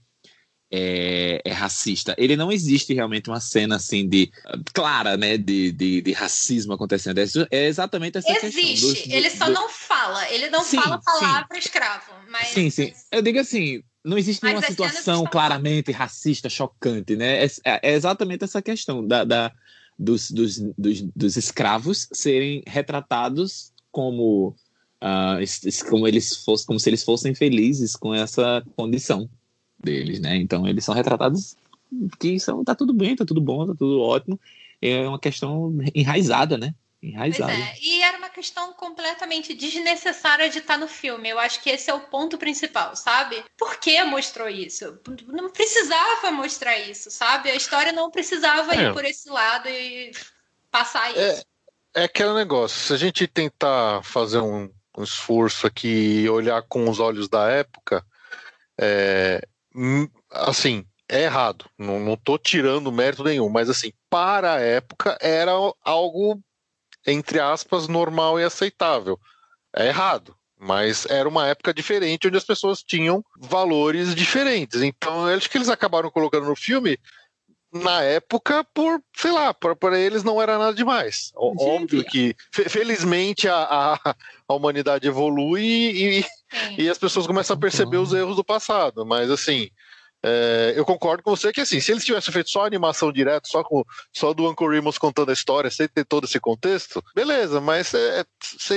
Speaker 2: é, é racista? Ele não existe realmente uma cena assim de clara, né? De, de, de racismo acontecendo. É É exatamente essa questão.
Speaker 5: Existe,
Speaker 2: dos- do-
Speaker 5: ele só
Speaker 2: do-
Speaker 5: não fala, ele não
Speaker 2: Sim,
Speaker 5: fala a
Speaker 2: sim.
Speaker 5: palavra escravo, mas
Speaker 2: Sim, sim. Eu digo assim, não existe
Speaker 5: Mas
Speaker 2: nenhuma situação claramente racista, chocante, né? É, é exatamente essa questão da, da- dos, dos, dos, dos escravos serem retratados como, es- como, eles fossem, como se eles fossem felizes com essa condição deles, né? Então eles são retratados que são, tá tudo bem, tá tudo bom, tá tudo ótimo. É uma questão enraizada, né?
Speaker 5: Pois
Speaker 2: Enraizada.
Speaker 5: é, e era uma questão completamente desnecessária de estar no filme. Eu acho que esse é o ponto principal, sabe? Por que mostrou isso? Não precisava mostrar isso, sabe? A história não precisava
Speaker 6: É.
Speaker 5: ir por esse lado e passar
Speaker 6: É,
Speaker 5: isso.
Speaker 6: é aquele negócio. Se a gente tentar fazer um, um esforço aqui e olhar com os olhos da época, é, assim, é errado. Não, não tô tirando mérito nenhum, mas assim, para a época era algo, entre aspas, normal e aceitável. É errado. Mas era uma época diferente onde as pessoas tinham valores diferentes. Então, acho que eles acabaram colocando no filme na época por, sei lá, para eles não era nada demais. Ó-
Speaker 2: Gente,
Speaker 6: Óbvio que, fe- felizmente, a, a, a humanidade evolui e,
Speaker 5: Sim.
Speaker 6: e as pessoas começam a perceber os erros do passado. Mas, assim, é, eu concordo com você que, assim, se eles tivessem feito só a animação direto, só, com, só do Uncle Remus contando a história, sem ter todo esse contexto, beleza, mas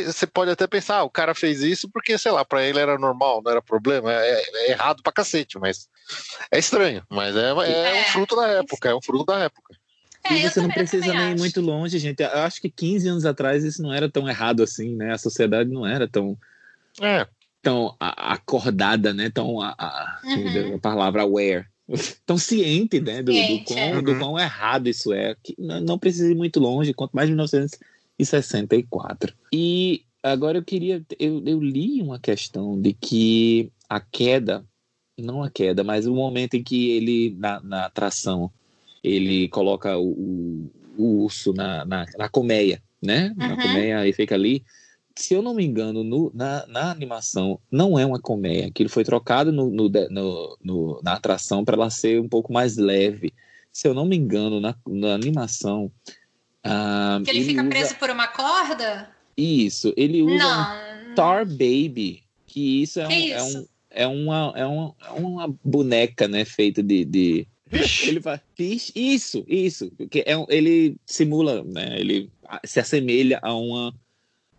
Speaker 6: você pode até pensar, ah, o cara fez isso porque, sei lá, pra ele era normal, não era problema, é, é errado pra cacete, mas é estranho, mas é, é,
Speaker 5: É,
Speaker 6: um fruto da época, é um fruto da época.
Speaker 5: É,
Speaker 2: e você não
Speaker 5: também-
Speaker 2: precisa nem ir muito longe, gente. Eu acho que 15 anos atrás isso não era tão errado assim, né? A sociedade não era tão,
Speaker 6: É,
Speaker 2: tão acordada, né? Tão a, a,
Speaker 5: Uhum.
Speaker 2: a palavra aware. Tão ciente, né? Do, do, quão,
Speaker 5: é.
Speaker 2: do
Speaker 6: Uhum.
Speaker 2: quão errado isso é. Que não, precisa ir muito longe, quanto mais de 1964. E agora eu queria. Eu, eu li uma questão de que a queda, não a queda, mas o momento em que ele, na, na atração, ele coloca o, o, o urso na, na, na colmeia, né? Na
Speaker 5: Uhum.
Speaker 2: colmeia e fica ali. Se eu não me engano, no, na, na animação não é uma colmeia. Aquilo foi trocado no, no, de- no- no- na atração para ela ser um pouco mais leve. Se eu não me engano, na, na animação. ah,
Speaker 5: Que ele fica
Speaker 2: usa-
Speaker 5: preso por uma corda?
Speaker 2: Isso, ele usa um
Speaker 5: Não.
Speaker 2: Tar Baby, que isso é, um,
Speaker 5: Que
Speaker 2: é,
Speaker 5: isso?
Speaker 2: um, é, uma, é, uma, é uma boneca, né, feita de... de... Ele vai... Isso, isso. Porque é um, ele simula, né, ele se assemelha a uma,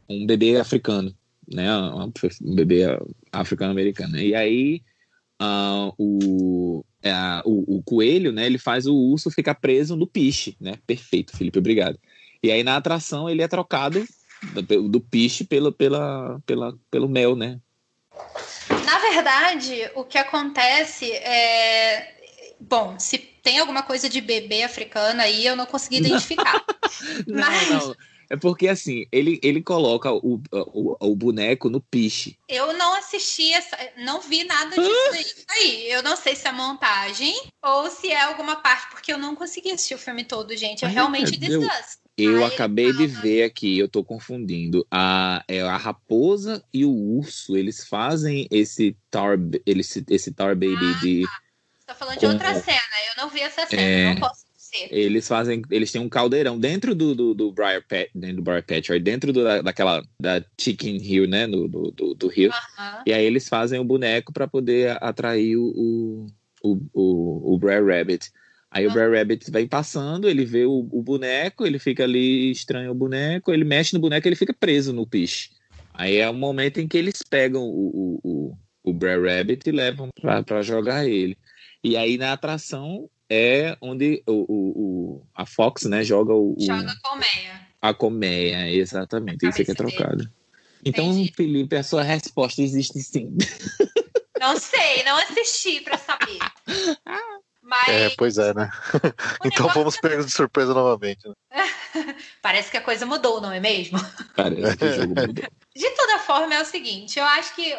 Speaker 2: um bebê africano, né, um bebê africano-americano. E aí ah, o, a- o, o coelho, né, ele faz o urso ficar preso no piche, né, perfeito, Felipe, obrigado. E aí na atração ele é trocado do, do piche pelo, pela, pela, pelo mel, né?
Speaker 5: Na verdade, o que acontece é. Bom, se tem alguma coisa de bebê africano aí, eu não consegui identificar. Mas-
Speaker 2: Não, não. É porque assim, ele, ele coloca o, o, o boneco no piche.
Speaker 5: Eu não assisti, essa, não vi nada disso daí. aí. Eu não sei se é montagem ou se é alguma parte, porque eu não consegui assistir o filme todo, gente. É
Speaker 2: Ai,
Speaker 5: realmente desgaste.
Speaker 2: Eu
Speaker 5: Aí
Speaker 2: acabei de ver aqui, eu tô confundindo. A, é a raposa e o urso, eles fazem esse tar, esse, esse tar baby
Speaker 5: Ah,
Speaker 2: de.
Speaker 5: Você tá falando de outra cena. Eu não vi essa cena,
Speaker 2: É.
Speaker 5: não posso dizer.
Speaker 2: Eles fazem. Eles têm um caldeirão dentro do, do, do Briar Patch, dentro do Briar Patch, dentro do, da, daquela. Da Chicken Hill, né? Do, do, do, do rio.
Speaker 5: Aham.
Speaker 2: E aí eles fazem o boneco para poder atrair o, o, o, o Brer Rabbit. Aí o Brer Rabbit vem passando, ele vê o, o boneco, ele fica ali, estranha o boneco, ele mexe no boneco ele fica preso no piche. Aí é o momento em que eles pegam o, o, o, o Brer Rabbit e levam pra, pra jogar ele. E aí na atração é onde o, o, o- a Fox né, joga o,
Speaker 5: Joga a colmeia.
Speaker 2: a colmeia, exatamente. Isso aqui é trocado. Então,
Speaker 5: Entendi.
Speaker 2: Felipe, a sua resposta existe sim.
Speaker 5: Não sei, não assisti pra saber. Mas
Speaker 6: é, pois é, né? Então fomos pegos de surpresa novamente. né?
Speaker 5: parece que a coisa mudou, não é mesmo?
Speaker 2: Parece que o jogo mudou.
Speaker 5: De toda forma, é o seguinte, eu acho que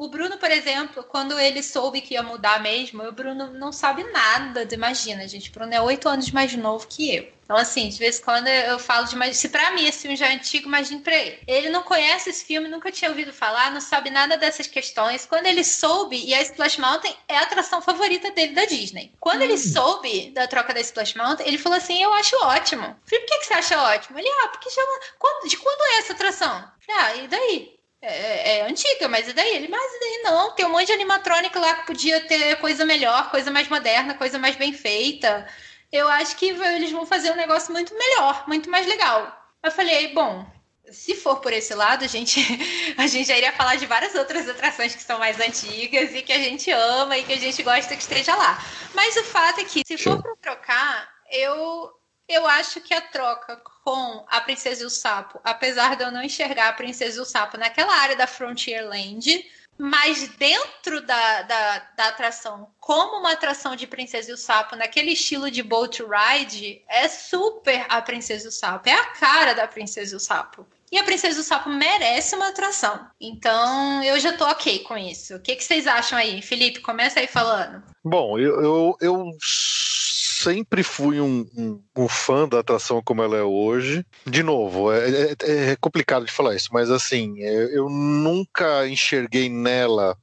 Speaker 5: o Bruno, por exemplo, quando ele soube que ia mudar mesmo, o Bruno não sabe nada, imagina, gente, o Bruno é oito anos mais novo que eu. Então, assim, de vez em quando eu falo de. Se pra mim esse filme já é antigo, imagine pra ele. Ele não conhece esse filme, nunca tinha ouvido falar, não sabe nada dessas questões. Quando ele soube, e a Splash Mountain é a atração favorita dele da Disney. Quando ele soube da troca da Splash Mountain, ele falou assim: Eu acho ótimo. Eu Falei, por que, que você acha ótimo? Ele, ah, porque já. de quando é essa atração? Eu Falei, ah, e daí? É, é antiga, mas e daí? Ele, mas e daí não? Tem um monte de animatrônica lá que podia ter coisa melhor, coisa mais moderna, coisa mais bem feita. Eu acho que eles vão fazer um negócio muito melhor, muito mais legal. Eu falei, bom, se for por esse lado, a gente, a gente já iria falar de várias outras atrações que são mais antigas e que a gente ama e que a gente gosta que esteja lá. Mas o fato é que, se for para trocar, eu, eu acho que a troca com a Princesa e o Sapo, apesar de eu não enxergar a Princesa e o Sapo naquela área da Frontierland, mas dentro da, da, da, atração, como uma atração de Princesa e o Sapo, naquele estilo de boat ride, é super a Princesa e o Sapo. É a cara da Princesa e o Sapo. E a Princesa do Sapo merece uma atração. Então, eu já tô ok com isso. O que, que vocês acham aí? Felipe, começa aí falando.
Speaker 6: Bom, eu, eu, eu sempre fui um, um, um, fã da atração como ela é hoje. De novo, é, é, é complicado de falar isso, mas assim, é, eu nunca enxerguei nela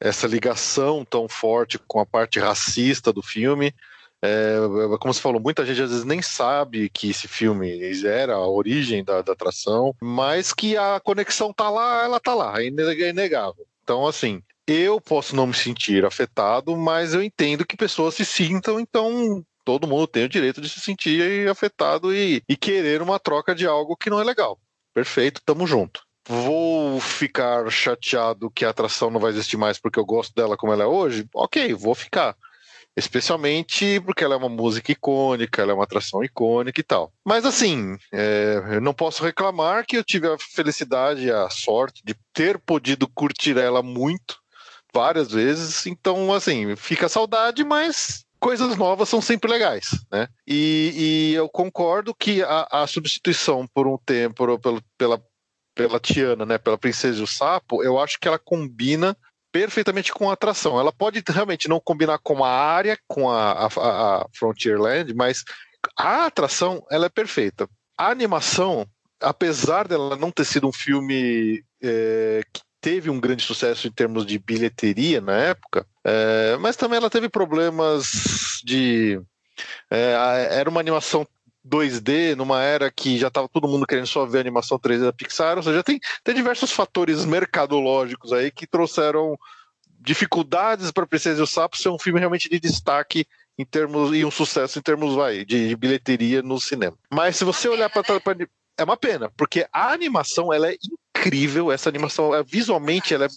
Speaker 6: essa ligação tão forte com a parte racista do filme. É, como você falou, muita gente às vezes nem sabe que esse filme era a origem da, da atração, mas que a conexão tá lá, ela tá lá, é inegável. Então, assim, eu posso não me sentir afetado, mas eu entendo que pessoas se sintam, então todo mundo tem o direito de se sentir afetado e, e querer uma troca de algo que não é legal. Perfeito, tamo junto. Vou ficar chateado que a atração não vai existir mais porque eu gosto dela como ela é hoje? Ok, vou ficar. Especialmente porque ela é uma música icônica, ela é uma atração icônica e tal. Mas assim, é, eu não posso reclamar que eu tive a felicidade, a sorte de ter podido curtir ela muito, várias vezes. Então, assim, fica saudade, mas coisas novas são sempre legais, né? E, e eu concordo que a, a, substituição por um tempo pelo, pela, pela Tiana, né, pela Princesa e o Sapo, eu acho que ela combina perfeitamente com a atração. Ela pode realmente não combinar com a área, com a, a, a Frontierland, mas a atração ela é perfeita. A animação, apesar dela não ter sido um filme é, que teve um grande sucesso em termos de bilheteria na época, é, mas também ela teve problemas de. É, era uma animação 2D numa era que já estava todo mundo querendo só ver animação 3D da Pixar, ou seja, tem, tem diversos fatores mercadológicos aí que trouxeram dificuldades para Princesa e o Sapo ser um filme realmente de destaque em termos e um sucesso em termos vai, de, de bilheteria no cinema. Mas se você olhar para é uma pena, porque a animação ela é incrível, essa animação é, visualmente ela é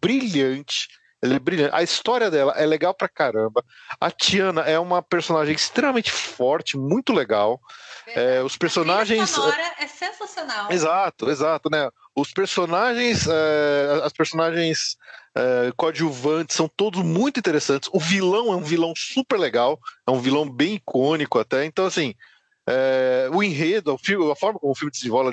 Speaker 6: brilhante ela é brilhante. A história dela é legal pra caramba. A Tiana é uma personagem extremamente forte, muito legal. É, os personagens. A
Speaker 5: sonora é sensacional.
Speaker 6: Exato, exato, né? Os personagens, é, as personagens é, coadjuvantes são todos muito interessantes. O vilão é um vilão super legal, é um vilão bem icônico até. Então, assim, é, o enredo, o filme, a forma como o filme se desenrola.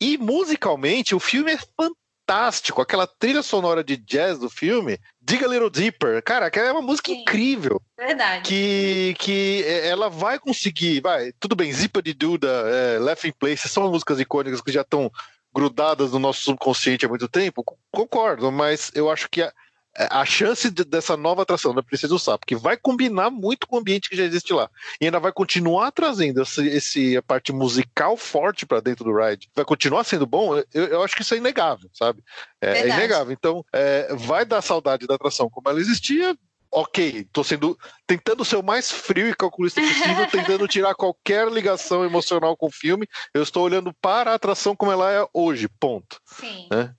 Speaker 6: E musicalmente, o filme é fantástico. Aquela trilha sonora de jazz do filme, Diga Little Deeper, cara, aquela é uma música Sim, incrível.
Speaker 5: Verdade.
Speaker 6: Que, que ela vai conseguir, vai, tudo bem, Zipa de Duda, é, Laughing Place, são músicas icônicas que já estão grudadas no nosso subconsciente há muito tempo, concordo, mas eu acho que a, é, a chance de, dessa nova atração da Princesa do Sapo, que vai combinar muito com o ambiente que já existe lá, e ainda vai continuar trazendo esse, esse a parte musical forte para dentro do ride, vai continuar sendo bom, eu, eu acho que isso é inegável, sabe? É, é inegável. Então, é, vai dar saudade da atração como ela existia. Ok, tô sendo tentando ser o mais frio e calculista possível, tentando tirar qualquer ligação emocional com o filme. Eu estou olhando para a atração como ela é hoje, ponto.
Speaker 5: Sim.
Speaker 6: Né?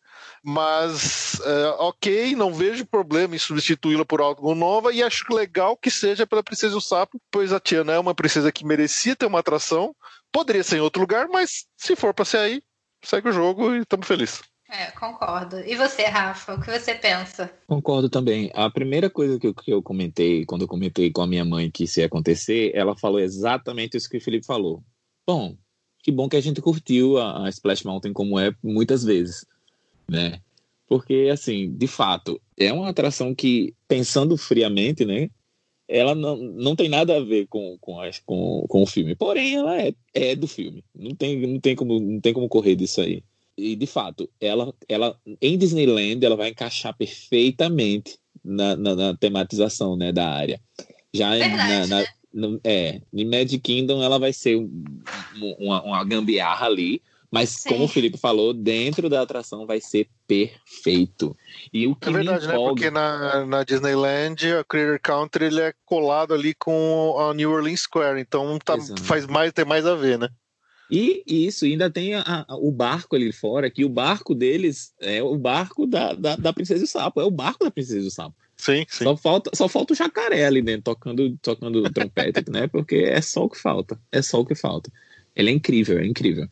Speaker 6: Mas, uh, ok, não vejo problema em substituí-la por algo nova e acho legal que seja pela Princesa e o Sapo, pois a Tiana é uma princesa que merecia ter uma atração. Poderia ser em outro lugar, mas se for para ser aí, segue o jogo e estamos felizes.
Speaker 5: É, concordo. E você, Rafa, o que você pensa?
Speaker 2: Concordo também. A primeira coisa que eu, que eu comentei, quando eu comentei com a minha mãe que isso ia acontecer, ela falou exatamente isso que o Felipe falou. Bom, que bom que a gente curtiu a, a Splash Mountain como é muitas vezes né? Porque, assim, de fato, é uma atração que, pensando friamente, né? Ela não, não tem nada a ver com, com, a, com, com o filme. Porém, ela é, é do filme. Não tem, não, tem como, não tem como correr disso aí. E, de fato, ela, ela em Disneyland, ela vai encaixar perfeitamente na, na, na tematização né, da área. Já
Speaker 5: Verdade, na,
Speaker 2: na, no, é, em Magic Kingdom, ela vai ser um, uma, uma gambiarra ali, mas, Sim. como o Felipe falou, dentro da atração vai ser perfeito. E o que
Speaker 6: é verdade,
Speaker 2: empolga...
Speaker 6: né? Porque na, na Disneyland, a Creator Country ele é colado ali com a New Orleans Square, então tá, faz mais, tem mais a ver, né?
Speaker 2: E isso, ainda tem a, a, o barco ali fora, que o barco deles é o barco da, da, da Princesa do Sapo, é o barco da Princesa do Sapo.
Speaker 6: Sim, sim.
Speaker 2: Só falta, só falta o jacaré ali dentro, tocando, tocando trompete, né? Porque é só o que falta. É só o que falta. Ela é incrível, é incrível.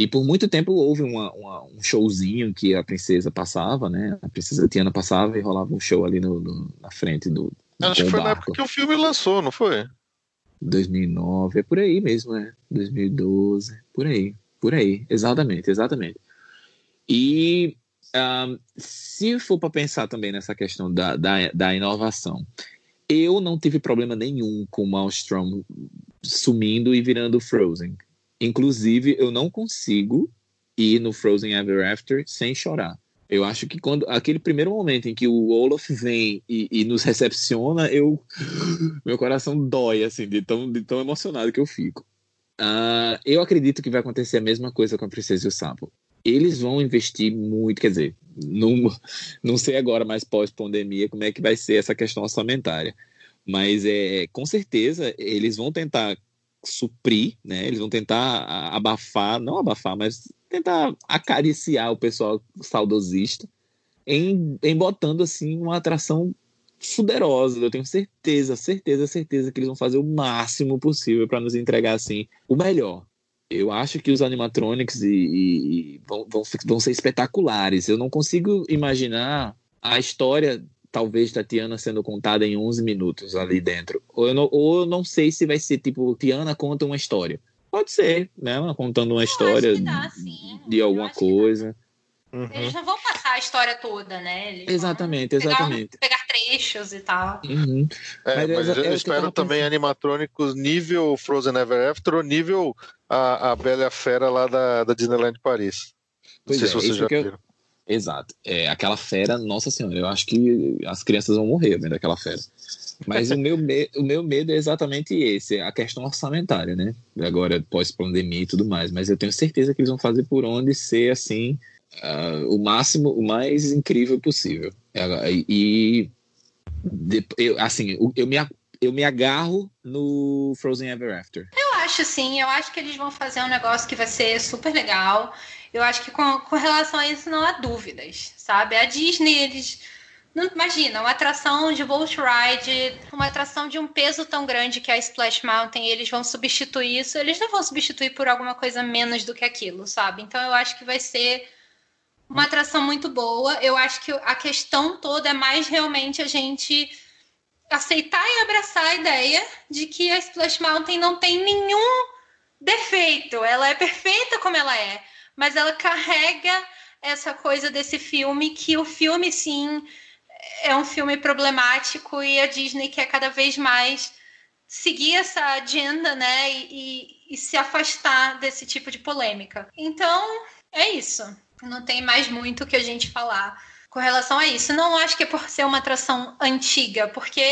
Speaker 2: E por muito tempo houve uma, uma, um showzinho que a princesa passava, né? A princesa Tiana passava e rolava um show ali no, no na frente do. do
Speaker 6: Acho que foi na
Speaker 2: barco.
Speaker 6: época que o filme lançou, não foi?
Speaker 2: 2009, é por aí mesmo, né? 2012, por aí, por aí, exatamente, exatamente. E um, se for para pensar também nessa questão da, da, da, inovação, eu não tive problema nenhum com o Maelstrom sumindo e virando Frozen. Inclusive, eu não consigo ir no Frozen Ever After sem chorar. Eu acho que quando aquele primeiro momento em que o Olaf vem e, e nos recepciona, eu meu coração dói assim de tão, de tão emocionado que eu fico. Uh, eu acredito que vai acontecer a mesma coisa com a Princesa e o Sapo. Eles vão investir muito, quer dizer, não, não sei agora, mais pós-pandemia, como é que vai ser essa questão orçamentária. Mas é, com certeza eles vão tentar suprir, né? Eles vão tentar abafar, não abafar, mas tentar acariciar o pessoal saudosista em, em botando assim uma atração fuderosa. Eu tenho certeza, certeza, certeza que eles vão fazer o máximo possível para nos entregar assim o melhor. Eu acho que os animatronics e, e, e vão, vão, vão ser espetaculares. Eu não consigo imaginar a história talvez da Tiana sendo contada em 11 minutos ali dentro. Ou eu não, ou eu não sei se vai ser tipo Tiana conta uma história. Pode ser, né? Contando uma
Speaker 5: Eu
Speaker 2: história
Speaker 5: dá,
Speaker 2: de alguma coisa.
Speaker 6: Uhum.
Speaker 5: Eles não vão passar a história toda, né? Eles
Speaker 2: Exatamente,
Speaker 5: pegar,
Speaker 2: exatamente.
Speaker 5: pegar trechos e tal.
Speaker 2: Uhum.
Speaker 6: É,
Speaker 2: Mas é
Speaker 6: mas eu
Speaker 2: é eu
Speaker 6: espero também
Speaker 2: pensando.
Speaker 6: animatrônicos nível Frozen Ever After ou nível a, a Bela e a Fera lá da, da Disneyland Paris. Não
Speaker 2: Pois
Speaker 6: sei
Speaker 2: é,
Speaker 6: se vocês já viram.
Speaker 2: Exato. É, aquela fera, nossa senhora, eu acho que as crianças vão morrer vendo aquela fera. Mas o, meu me- o meu medo é exatamente esse, a questão orçamentária, né? Agora, pós-pandemia e tudo mais. Mas eu tenho certeza que eles vão fazer por onde ser, assim, ah, o máximo, o mais incrível possível. E, e de- eu, assim, eu me, eu me agarro no Frozen Ever After.
Speaker 5: Eu acho sim, eu acho que eles vão fazer um negócio que vai ser super legal. Eu acho que com, com relação a isso não há dúvidas, sabe? A Disney, eles. Não, imagina, uma atração de Boat Ride, uma atração de um peso tão grande que é a Splash Mountain, eles vão substituir isso. Eles não vão substituir por alguma coisa menos do que aquilo, sabe? Então eu acho que vai ser uma atração muito boa. Eu acho que a questão toda é mais realmente a gente aceitar e abraçar a ideia de que a Splash Mountain não tem nenhum defeito. Ela é perfeita como ela é, mas ela carrega essa coisa desse filme que o filme sim é um filme problemático e a Disney quer cada vez mais seguir essa agenda, né, e, e- e se afastar desse tipo de polêmica. Então, é isso. Não tem mais muito o que a gente falar com relação a isso. Não acho que é por ser uma atração antiga, porque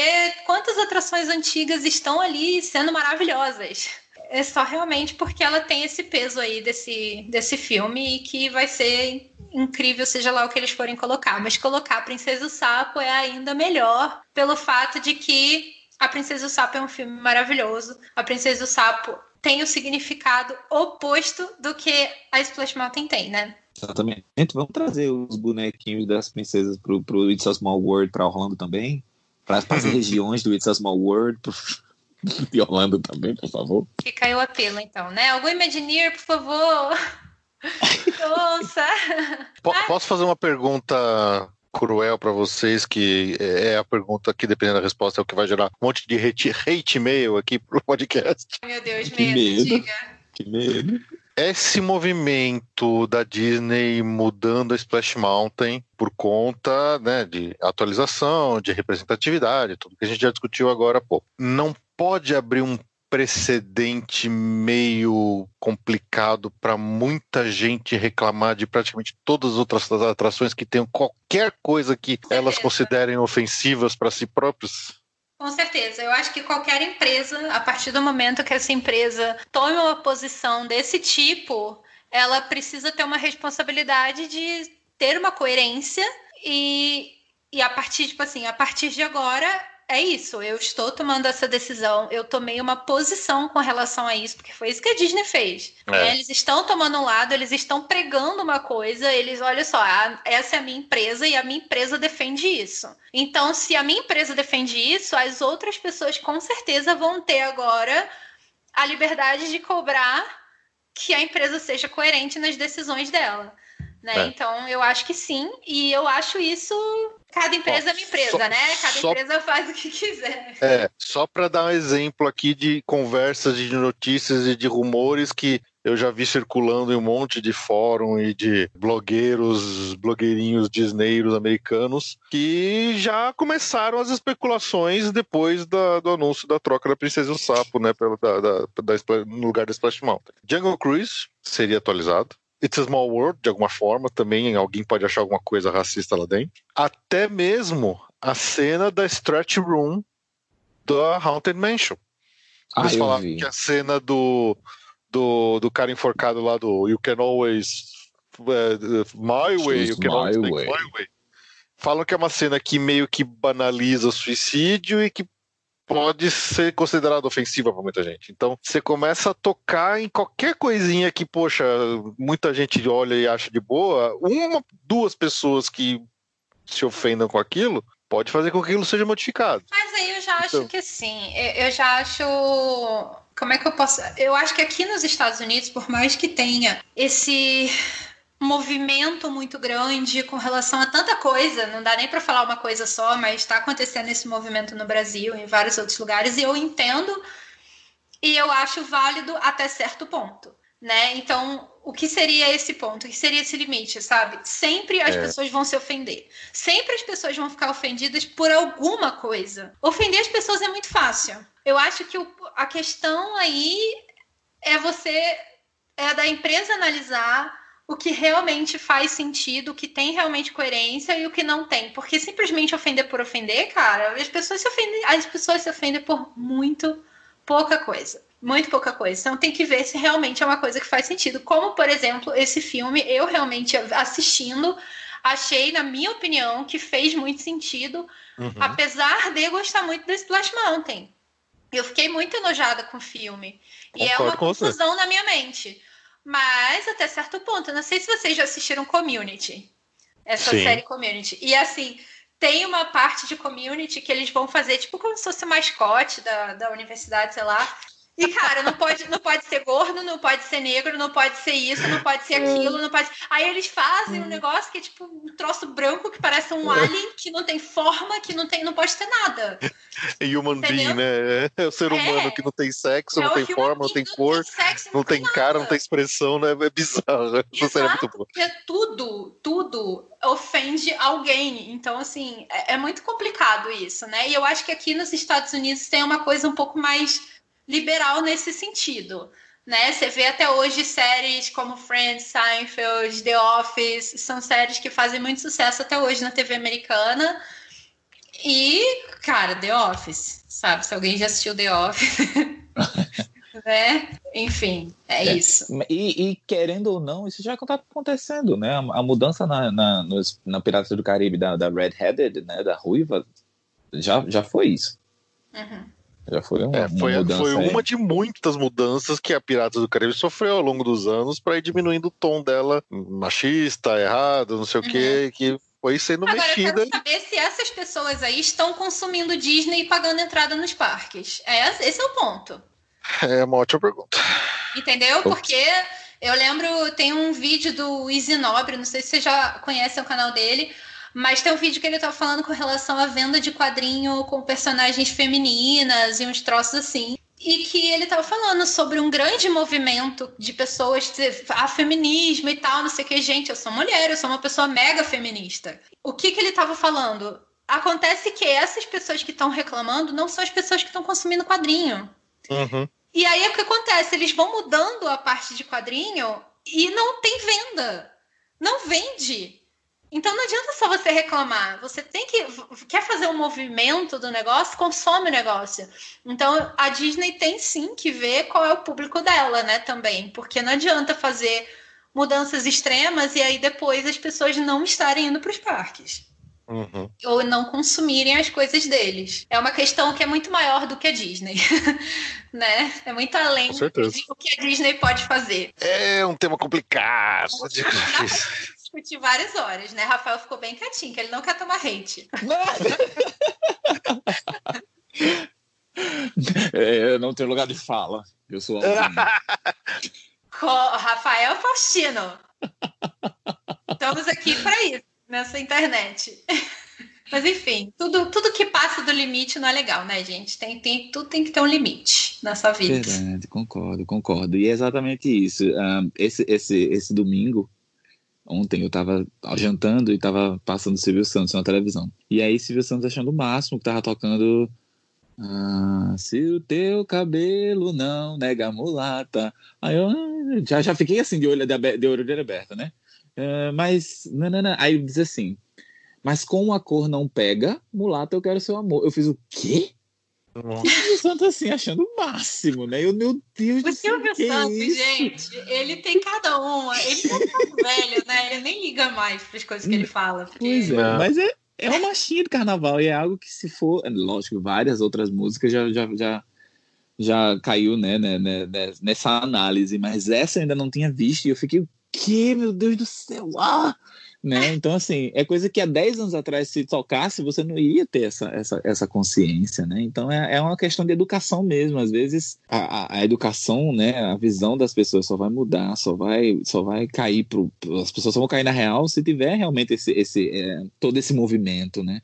Speaker 5: quantas atrações antigas estão ali sendo maravilhosas? É só realmente porque ela tem esse peso aí desse, desse filme e que vai ser incrível, seja lá o que eles forem colocar. Mas colocar a Princesa e o Sapo é ainda melhor pelo fato de que a Princesa e o Sapo é um filme maravilhoso. A Princesa e o Sapo tem o significado oposto do que a Splash Mountain tem, né?
Speaker 2: Exatamente. Vamos trazer os bonequinhos das princesas pro, pro It's a Small World para Orlando também. Para as regiões do It's a Small World. Pro... De Orlando também, por favor.
Speaker 5: Fica aí o apelo, então, né? Algum Imagineer, por favor. Nossa!
Speaker 6: Po- Posso fazer uma pergunta cruel pra vocês, que é a pergunta que, dependendo da resposta, é o que vai gerar um monte de hate, hate mail aqui pro podcast.
Speaker 5: Meu Deus,
Speaker 2: Que
Speaker 5: medo,
Speaker 2: medo.
Speaker 5: diga.
Speaker 2: Que medo.
Speaker 6: Esse movimento da Disney mudando a Splash Mountain por conta né, de atualização, de representatividade, tudo que a gente já discutiu agora há pouco, não pode abrir um precedente meio complicado para muita gente reclamar de praticamente todas as outras atrações que tenham qualquer coisa que elas considerem ofensivas para si próprios?
Speaker 5: Com certeza. Eu acho que qualquer empresa, a partir do momento que essa empresa tome uma posição desse tipo, ela precisa ter uma responsabilidade de ter uma coerência e, e a partir, tipo assim, a partir de agora é isso. Eu estou tomando essa decisão, eu tomei uma posição com relação a isso, porque foi isso que a Disney fez.
Speaker 6: É.
Speaker 5: né? Eles estão tomando um lado, eles estão pregando uma coisa, eles, olha só, a- essa é a minha empresa e a minha empresa defende isso. Então, se a minha empresa defende isso, as outras pessoas com certeza vão ter agora a liberdade de cobrar que a empresa seja coerente nas decisões dela. Né?
Speaker 6: É.
Speaker 5: Então, eu acho que sim, e eu acho isso. Cada empresa
Speaker 6: Ó,
Speaker 5: é uma empresa,
Speaker 6: só-
Speaker 5: né? Cada
Speaker 6: só-
Speaker 5: empresa faz o que quiser.
Speaker 6: É, só para dar um exemplo aqui de conversas, de notícias e de rumores que eu já vi circulando em um monte de fórum e de blogueiros, blogueirinhos disneyros americanos, que já começaram as especulações depois da- do anúncio da troca da Princesa e o Sapo, né, pela, da, da- da no lugar da Splash Mountain. Jungle Cruise seria atualizado. It's a Small World, de alguma forma, também alguém pode achar alguma coisa racista lá dentro. Até mesmo a cena da Stretch Room da Haunted Mansion.
Speaker 2: Ah,
Speaker 6: Eles
Speaker 2: eu
Speaker 6: falaram
Speaker 2: vi.
Speaker 6: que a cena do, do, do cara enforcado lá do You Can Always uh, My Way,
Speaker 2: Choose
Speaker 6: You Can
Speaker 2: my
Speaker 6: Always
Speaker 2: way.
Speaker 6: My Way. Falam que é uma cena que meio que banaliza o suicídio e que pode ser considerada ofensiva para muita gente. Então, você começa a tocar em qualquer coisinha que, poxa, muita gente olha e acha de boa, uma, duas pessoas que se ofendam com aquilo, pode fazer com que aquilo seja modificado.
Speaker 5: Mas aí eu já acho
Speaker 6: Então.
Speaker 5: que assim, eu eu já acho. Como é que eu posso. Eu acho que aqui nos Estados Unidos, por mais que tenha esse movimento muito grande com relação a tanta coisa, não dá nem para falar uma coisa só, mas está acontecendo esse movimento no Brasil, em vários outros lugares, e eu entendo e eu acho válido até certo ponto. Né? Então, o que seria esse ponto? O que seria esse limite, sabe? Sempre as
Speaker 6: É.
Speaker 5: pessoas vão se ofender. Sempre as pessoas vão ficar ofendidas por alguma coisa. Ofender as pessoas é muito fácil. Eu acho que o- a questão aí é você, é da empresa analisar o que realmente faz sentido, o que tem realmente coerência e o que não tem. Porque simplesmente ofender por ofender, cara, as pessoas se ofendem, as pessoas se ofendem por muito pouca coisa. Muito pouca coisa. Então tem que ver se realmente é uma coisa que faz sentido. Como, por exemplo, esse filme, eu realmente assistindo, achei, na minha opinião, que fez muito sentido,
Speaker 6: Uhum.
Speaker 5: apesar de eu gostar muito do Splash Mountain. Eu fiquei muito enojada com o filme. e é
Speaker 6: Concordo
Speaker 5: uma confusão na minha mente. Mas até certo ponto. Eu não sei se vocês já assistiram Community. Essa
Speaker 6: Sim.
Speaker 5: série Community. E assim, tem uma parte de community que eles vão fazer, tipo, como se fosse o mascote da, da universidade, sei lá. E, cara, não pode, não pode ser gordo, não pode ser negro, não pode ser isso, não pode ser aquilo, não pode. Aí eles fazem um negócio que é tipo um troço branco que parece um alien, que não tem forma, que não tem, não pode ter nada.
Speaker 6: Human
Speaker 5: Entendeu?
Speaker 6: being, né? É o ser
Speaker 5: É.
Speaker 6: humano que não tem sexo,
Speaker 5: É
Speaker 6: não tem
Speaker 5: human
Speaker 6: forma, não tem cor,
Speaker 5: sexo,
Speaker 6: não tem cara, não tem expressão, né? É bizarro. Essa série é muito boa.
Speaker 5: Porque tudo, tudo ofende alguém. Então, assim, é, é muito complicado isso, né? E eu acho que aqui nos Estados Unidos tem uma coisa um pouco mais liberal nesse sentido. Né? Você vê até hoje séries como Friends, Seinfeld, The Office, são séries que fazem muito sucesso até hoje na TV americana. E, cara, The Office, sabe? Se alguém já assistiu The Office, né? Enfim, é,
Speaker 2: É.
Speaker 5: isso.
Speaker 2: E, e, querendo ou não, isso já está acontecendo, né? A, a mudança na, na, nos- na Piratas do Caribe da, da Red-Headed, né? Da Ruiva, já, já foi isso.
Speaker 5: Uhum.
Speaker 2: Já foi uma,
Speaker 6: É,
Speaker 2: uma
Speaker 6: foi,
Speaker 2: mudança.
Speaker 6: foi uma de muitas mudanças que a Piratas do Caribe sofreu ao longo dos anos para ir diminuindo o tom dela machista, errado, não sei o quê, que foi sendo
Speaker 5: Uhum. Agora, eu
Speaker 6: mexida.
Speaker 5: quero saber se essas pessoas aí estão consumindo Disney e pagando entrada nos parques. É, esse é o ponto.
Speaker 6: É uma ótima pergunta.
Speaker 5: Entendeu? Porque eu lembro, tem um vídeo do Easy Nobre, não sei se você já conhece o canal dele, mas tem um vídeo que ele tá falando com relação à venda de quadrinho com personagens femininas e uns troços assim. E que ele tava falando sobre um grande movimento de pessoas, ah, feminismo e tal, não sei o que. Gente, eu sou mulher, eu sou uma pessoa mega feminista. O que que ele tava falando? Acontece que essas pessoas que estão reclamando não são as pessoas que estão consumindo quadrinho.
Speaker 6: Uhum.
Speaker 5: E aí o que acontece? Eles vão mudando a parte de quadrinho e não tem venda. Não vende. Então não adianta só você reclamar. Você tem que. Quer fazer um movimento do negócio, consome o negócio. Então a Disney tem sim que ver qual é o público dela, né? Também. Porque não adianta fazer mudanças extremas e aí depois as pessoas não estarem indo para os parques
Speaker 6: Uhum.
Speaker 5: ou não consumirem as coisas deles. É uma questão que é muito maior do que a Disney, né? É muito além do que a Disney pode fazer.
Speaker 6: É um tema complicado.
Speaker 5: Discutir várias horas, né? Rafael ficou bem quietinho, que ele não quer tomar hate.
Speaker 2: É, eu não tenho lugar de fala. Eu sou
Speaker 5: Rafael Faustino. Estamos aqui para isso, nessa internet. Mas enfim, tudo, tudo que passa do limite não é legal, né, gente? Tem, tem, tudo tem que ter um limite na sua vida.
Speaker 2: Verdade, concordo, concordo. E é exatamente isso. Um, esse, esse, esse domingo, ontem, eu tava jantando e tava passando Silvio Santos na televisão. E aí, Silvio Santos achando o máximo que tava tocando. Ah, se o teu cabelo não nega mulata. Aí eu ah, já, já fiquei assim, de olho de, de orelha aberta, né? Ah, mas, não, não, não. Aí diz assim: Mas com a cor não pega, mulata eu quero seu amor. Eu fiz o quê? Silvio Santos assim, achando o máximo, né? Eu, meu Deus
Speaker 5: O
Speaker 2: do céu,
Speaker 5: Silvio
Speaker 2: que é
Speaker 5: Santos,
Speaker 2: isso?
Speaker 5: gente, ele tem cada uma. Ele tá tão velho, né? Ele nem liga mais para as coisas que ele fala. Porque...
Speaker 2: Pois é,
Speaker 6: É.
Speaker 2: mas é, é uma machinha de carnaval e é algo que se for, lógico, várias outras músicas já já, já, já caiu né, né, né, né, nessa análise, mas essa eu ainda não tinha visto e eu fiquei, o que, meu Deus do céu? Ah! Né? Então, assim, é coisa que há 10 anos atrás, se tocasse, você não ia ter essa, essa, essa consciência, né? Então, é, é uma questão de educação mesmo. Às vezes, a, a- a educação, né, a visão das pessoas só vai mudar, só vai, só vai cair pro, pro- as pessoas só vão cair na real se tiver realmente esse, esse, é, todo esse movimento, né?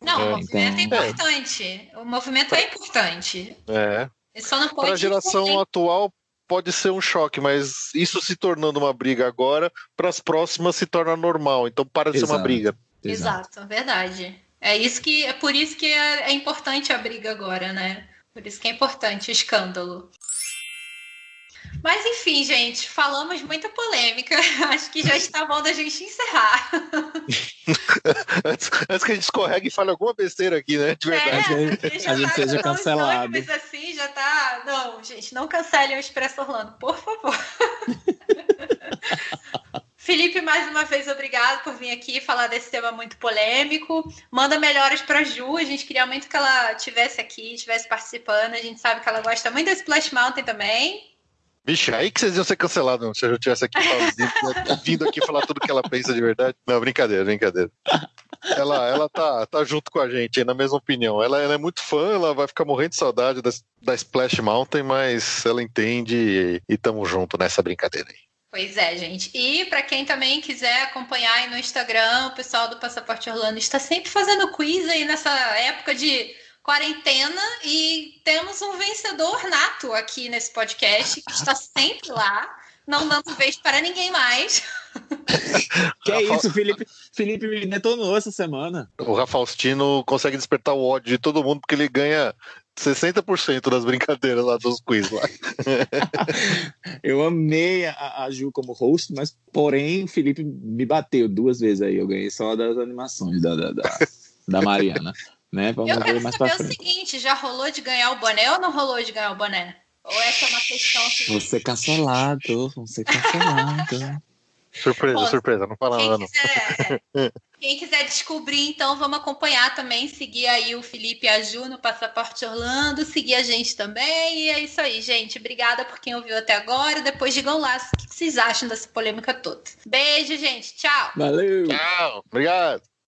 Speaker 5: Não,
Speaker 6: É,
Speaker 5: o movimento é
Speaker 2: então-
Speaker 5: importante. O movimento é importante.
Speaker 6: É.
Speaker 5: Ele só não pode.
Speaker 6: Para a geração atual pode ser um choque, mas isso se tornando uma briga agora, para as próximas se torna normal. Então para de ser uma
Speaker 2: Exato.
Speaker 6: briga.
Speaker 5: Exato, verdade. É isso que é por isso que é, é importante a briga agora, né? Por isso que é importante o escândalo. Mas enfim, gente, falamos muita polêmica. Acho que já está bom da gente encerrar.
Speaker 6: Antes, antes que a gente escorregue e fale alguma besteira aqui, né? De verdade.
Speaker 2: É, a gente seja
Speaker 5: tão
Speaker 2: cancelado.
Speaker 5: Mas assim já tá. Não, gente, não cancelem o Expresso Orlando, por favor. Felipe, mais uma vez, obrigado por vir aqui falar desse tema muito polêmico. Manda melhoras pra Ju. A gente queria muito que ela tivesse aqui, estivesse participando. A gente sabe que ela gosta muito da Splash Mountain também.
Speaker 6: Vixe, aí que vocês iam ser cancelados, se eu tivesse aqui falando- vindo aqui falar tudo que ela pensa de verdade. Não, brincadeira, brincadeira. Ela, ela tá, tá junto com a gente, na mesma opinião. Ela, ela é muito fã, ela vai ficar morrendo de saudade da, da Splash Mountain, mas ela entende e, e tamo junto nessa brincadeira aí.
Speaker 5: Pois é, gente. E para quem também quiser acompanhar aí no Instagram, o pessoal do Passaporte Orlando está sempre fazendo quiz aí nessa época de quarentena e temos um vencedor nato aqui nesse podcast que está sempre lá, não dando vez para ninguém mais.
Speaker 2: Que é isso, Felipe, Felipe me detonou essa semana.
Speaker 6: O Rafaustino consegue despertar o ódio de todo mundo porque ele ganha 60% das brincadeiras lá dos quiz lá.
Speaker 2: Eu amei a, a Ju como host, mas porém o Felipe me bateu duas vezes aí. Eu ganhei só das animações da, da, da, da Mariana. Né? Vamos
Speaker 5: Eu
Speaker 2: ver
Speaker 5: quero saber o
Speaker 2: frente.
Speaker 5: seguinte, já rolou de ganhar o boné ou não rolou de ganhar o boné? Ou essa é uma questão que
Speaker 2: Vou ser cancelado, vou ser cancelado.
Speaker 6: Surpresa,
Speaker 5: Pô,
Speaker 6: surpresa, não fala
Speaker 5: Quem quiser, é, quem quiser descobrir, então vamos acompanhar também, seguir aí o Felipe e a Ju no Passaporte Orlando, seguir a gente também. E é isso aí, gente. Obrigada por quem ouviu até agora. Depois digam lá o que vocês acham dessa polêmica toda. Beijo, gente. Tchau.
Speaker 2: Valeu!
Speaker 6: Tchau, obrigado.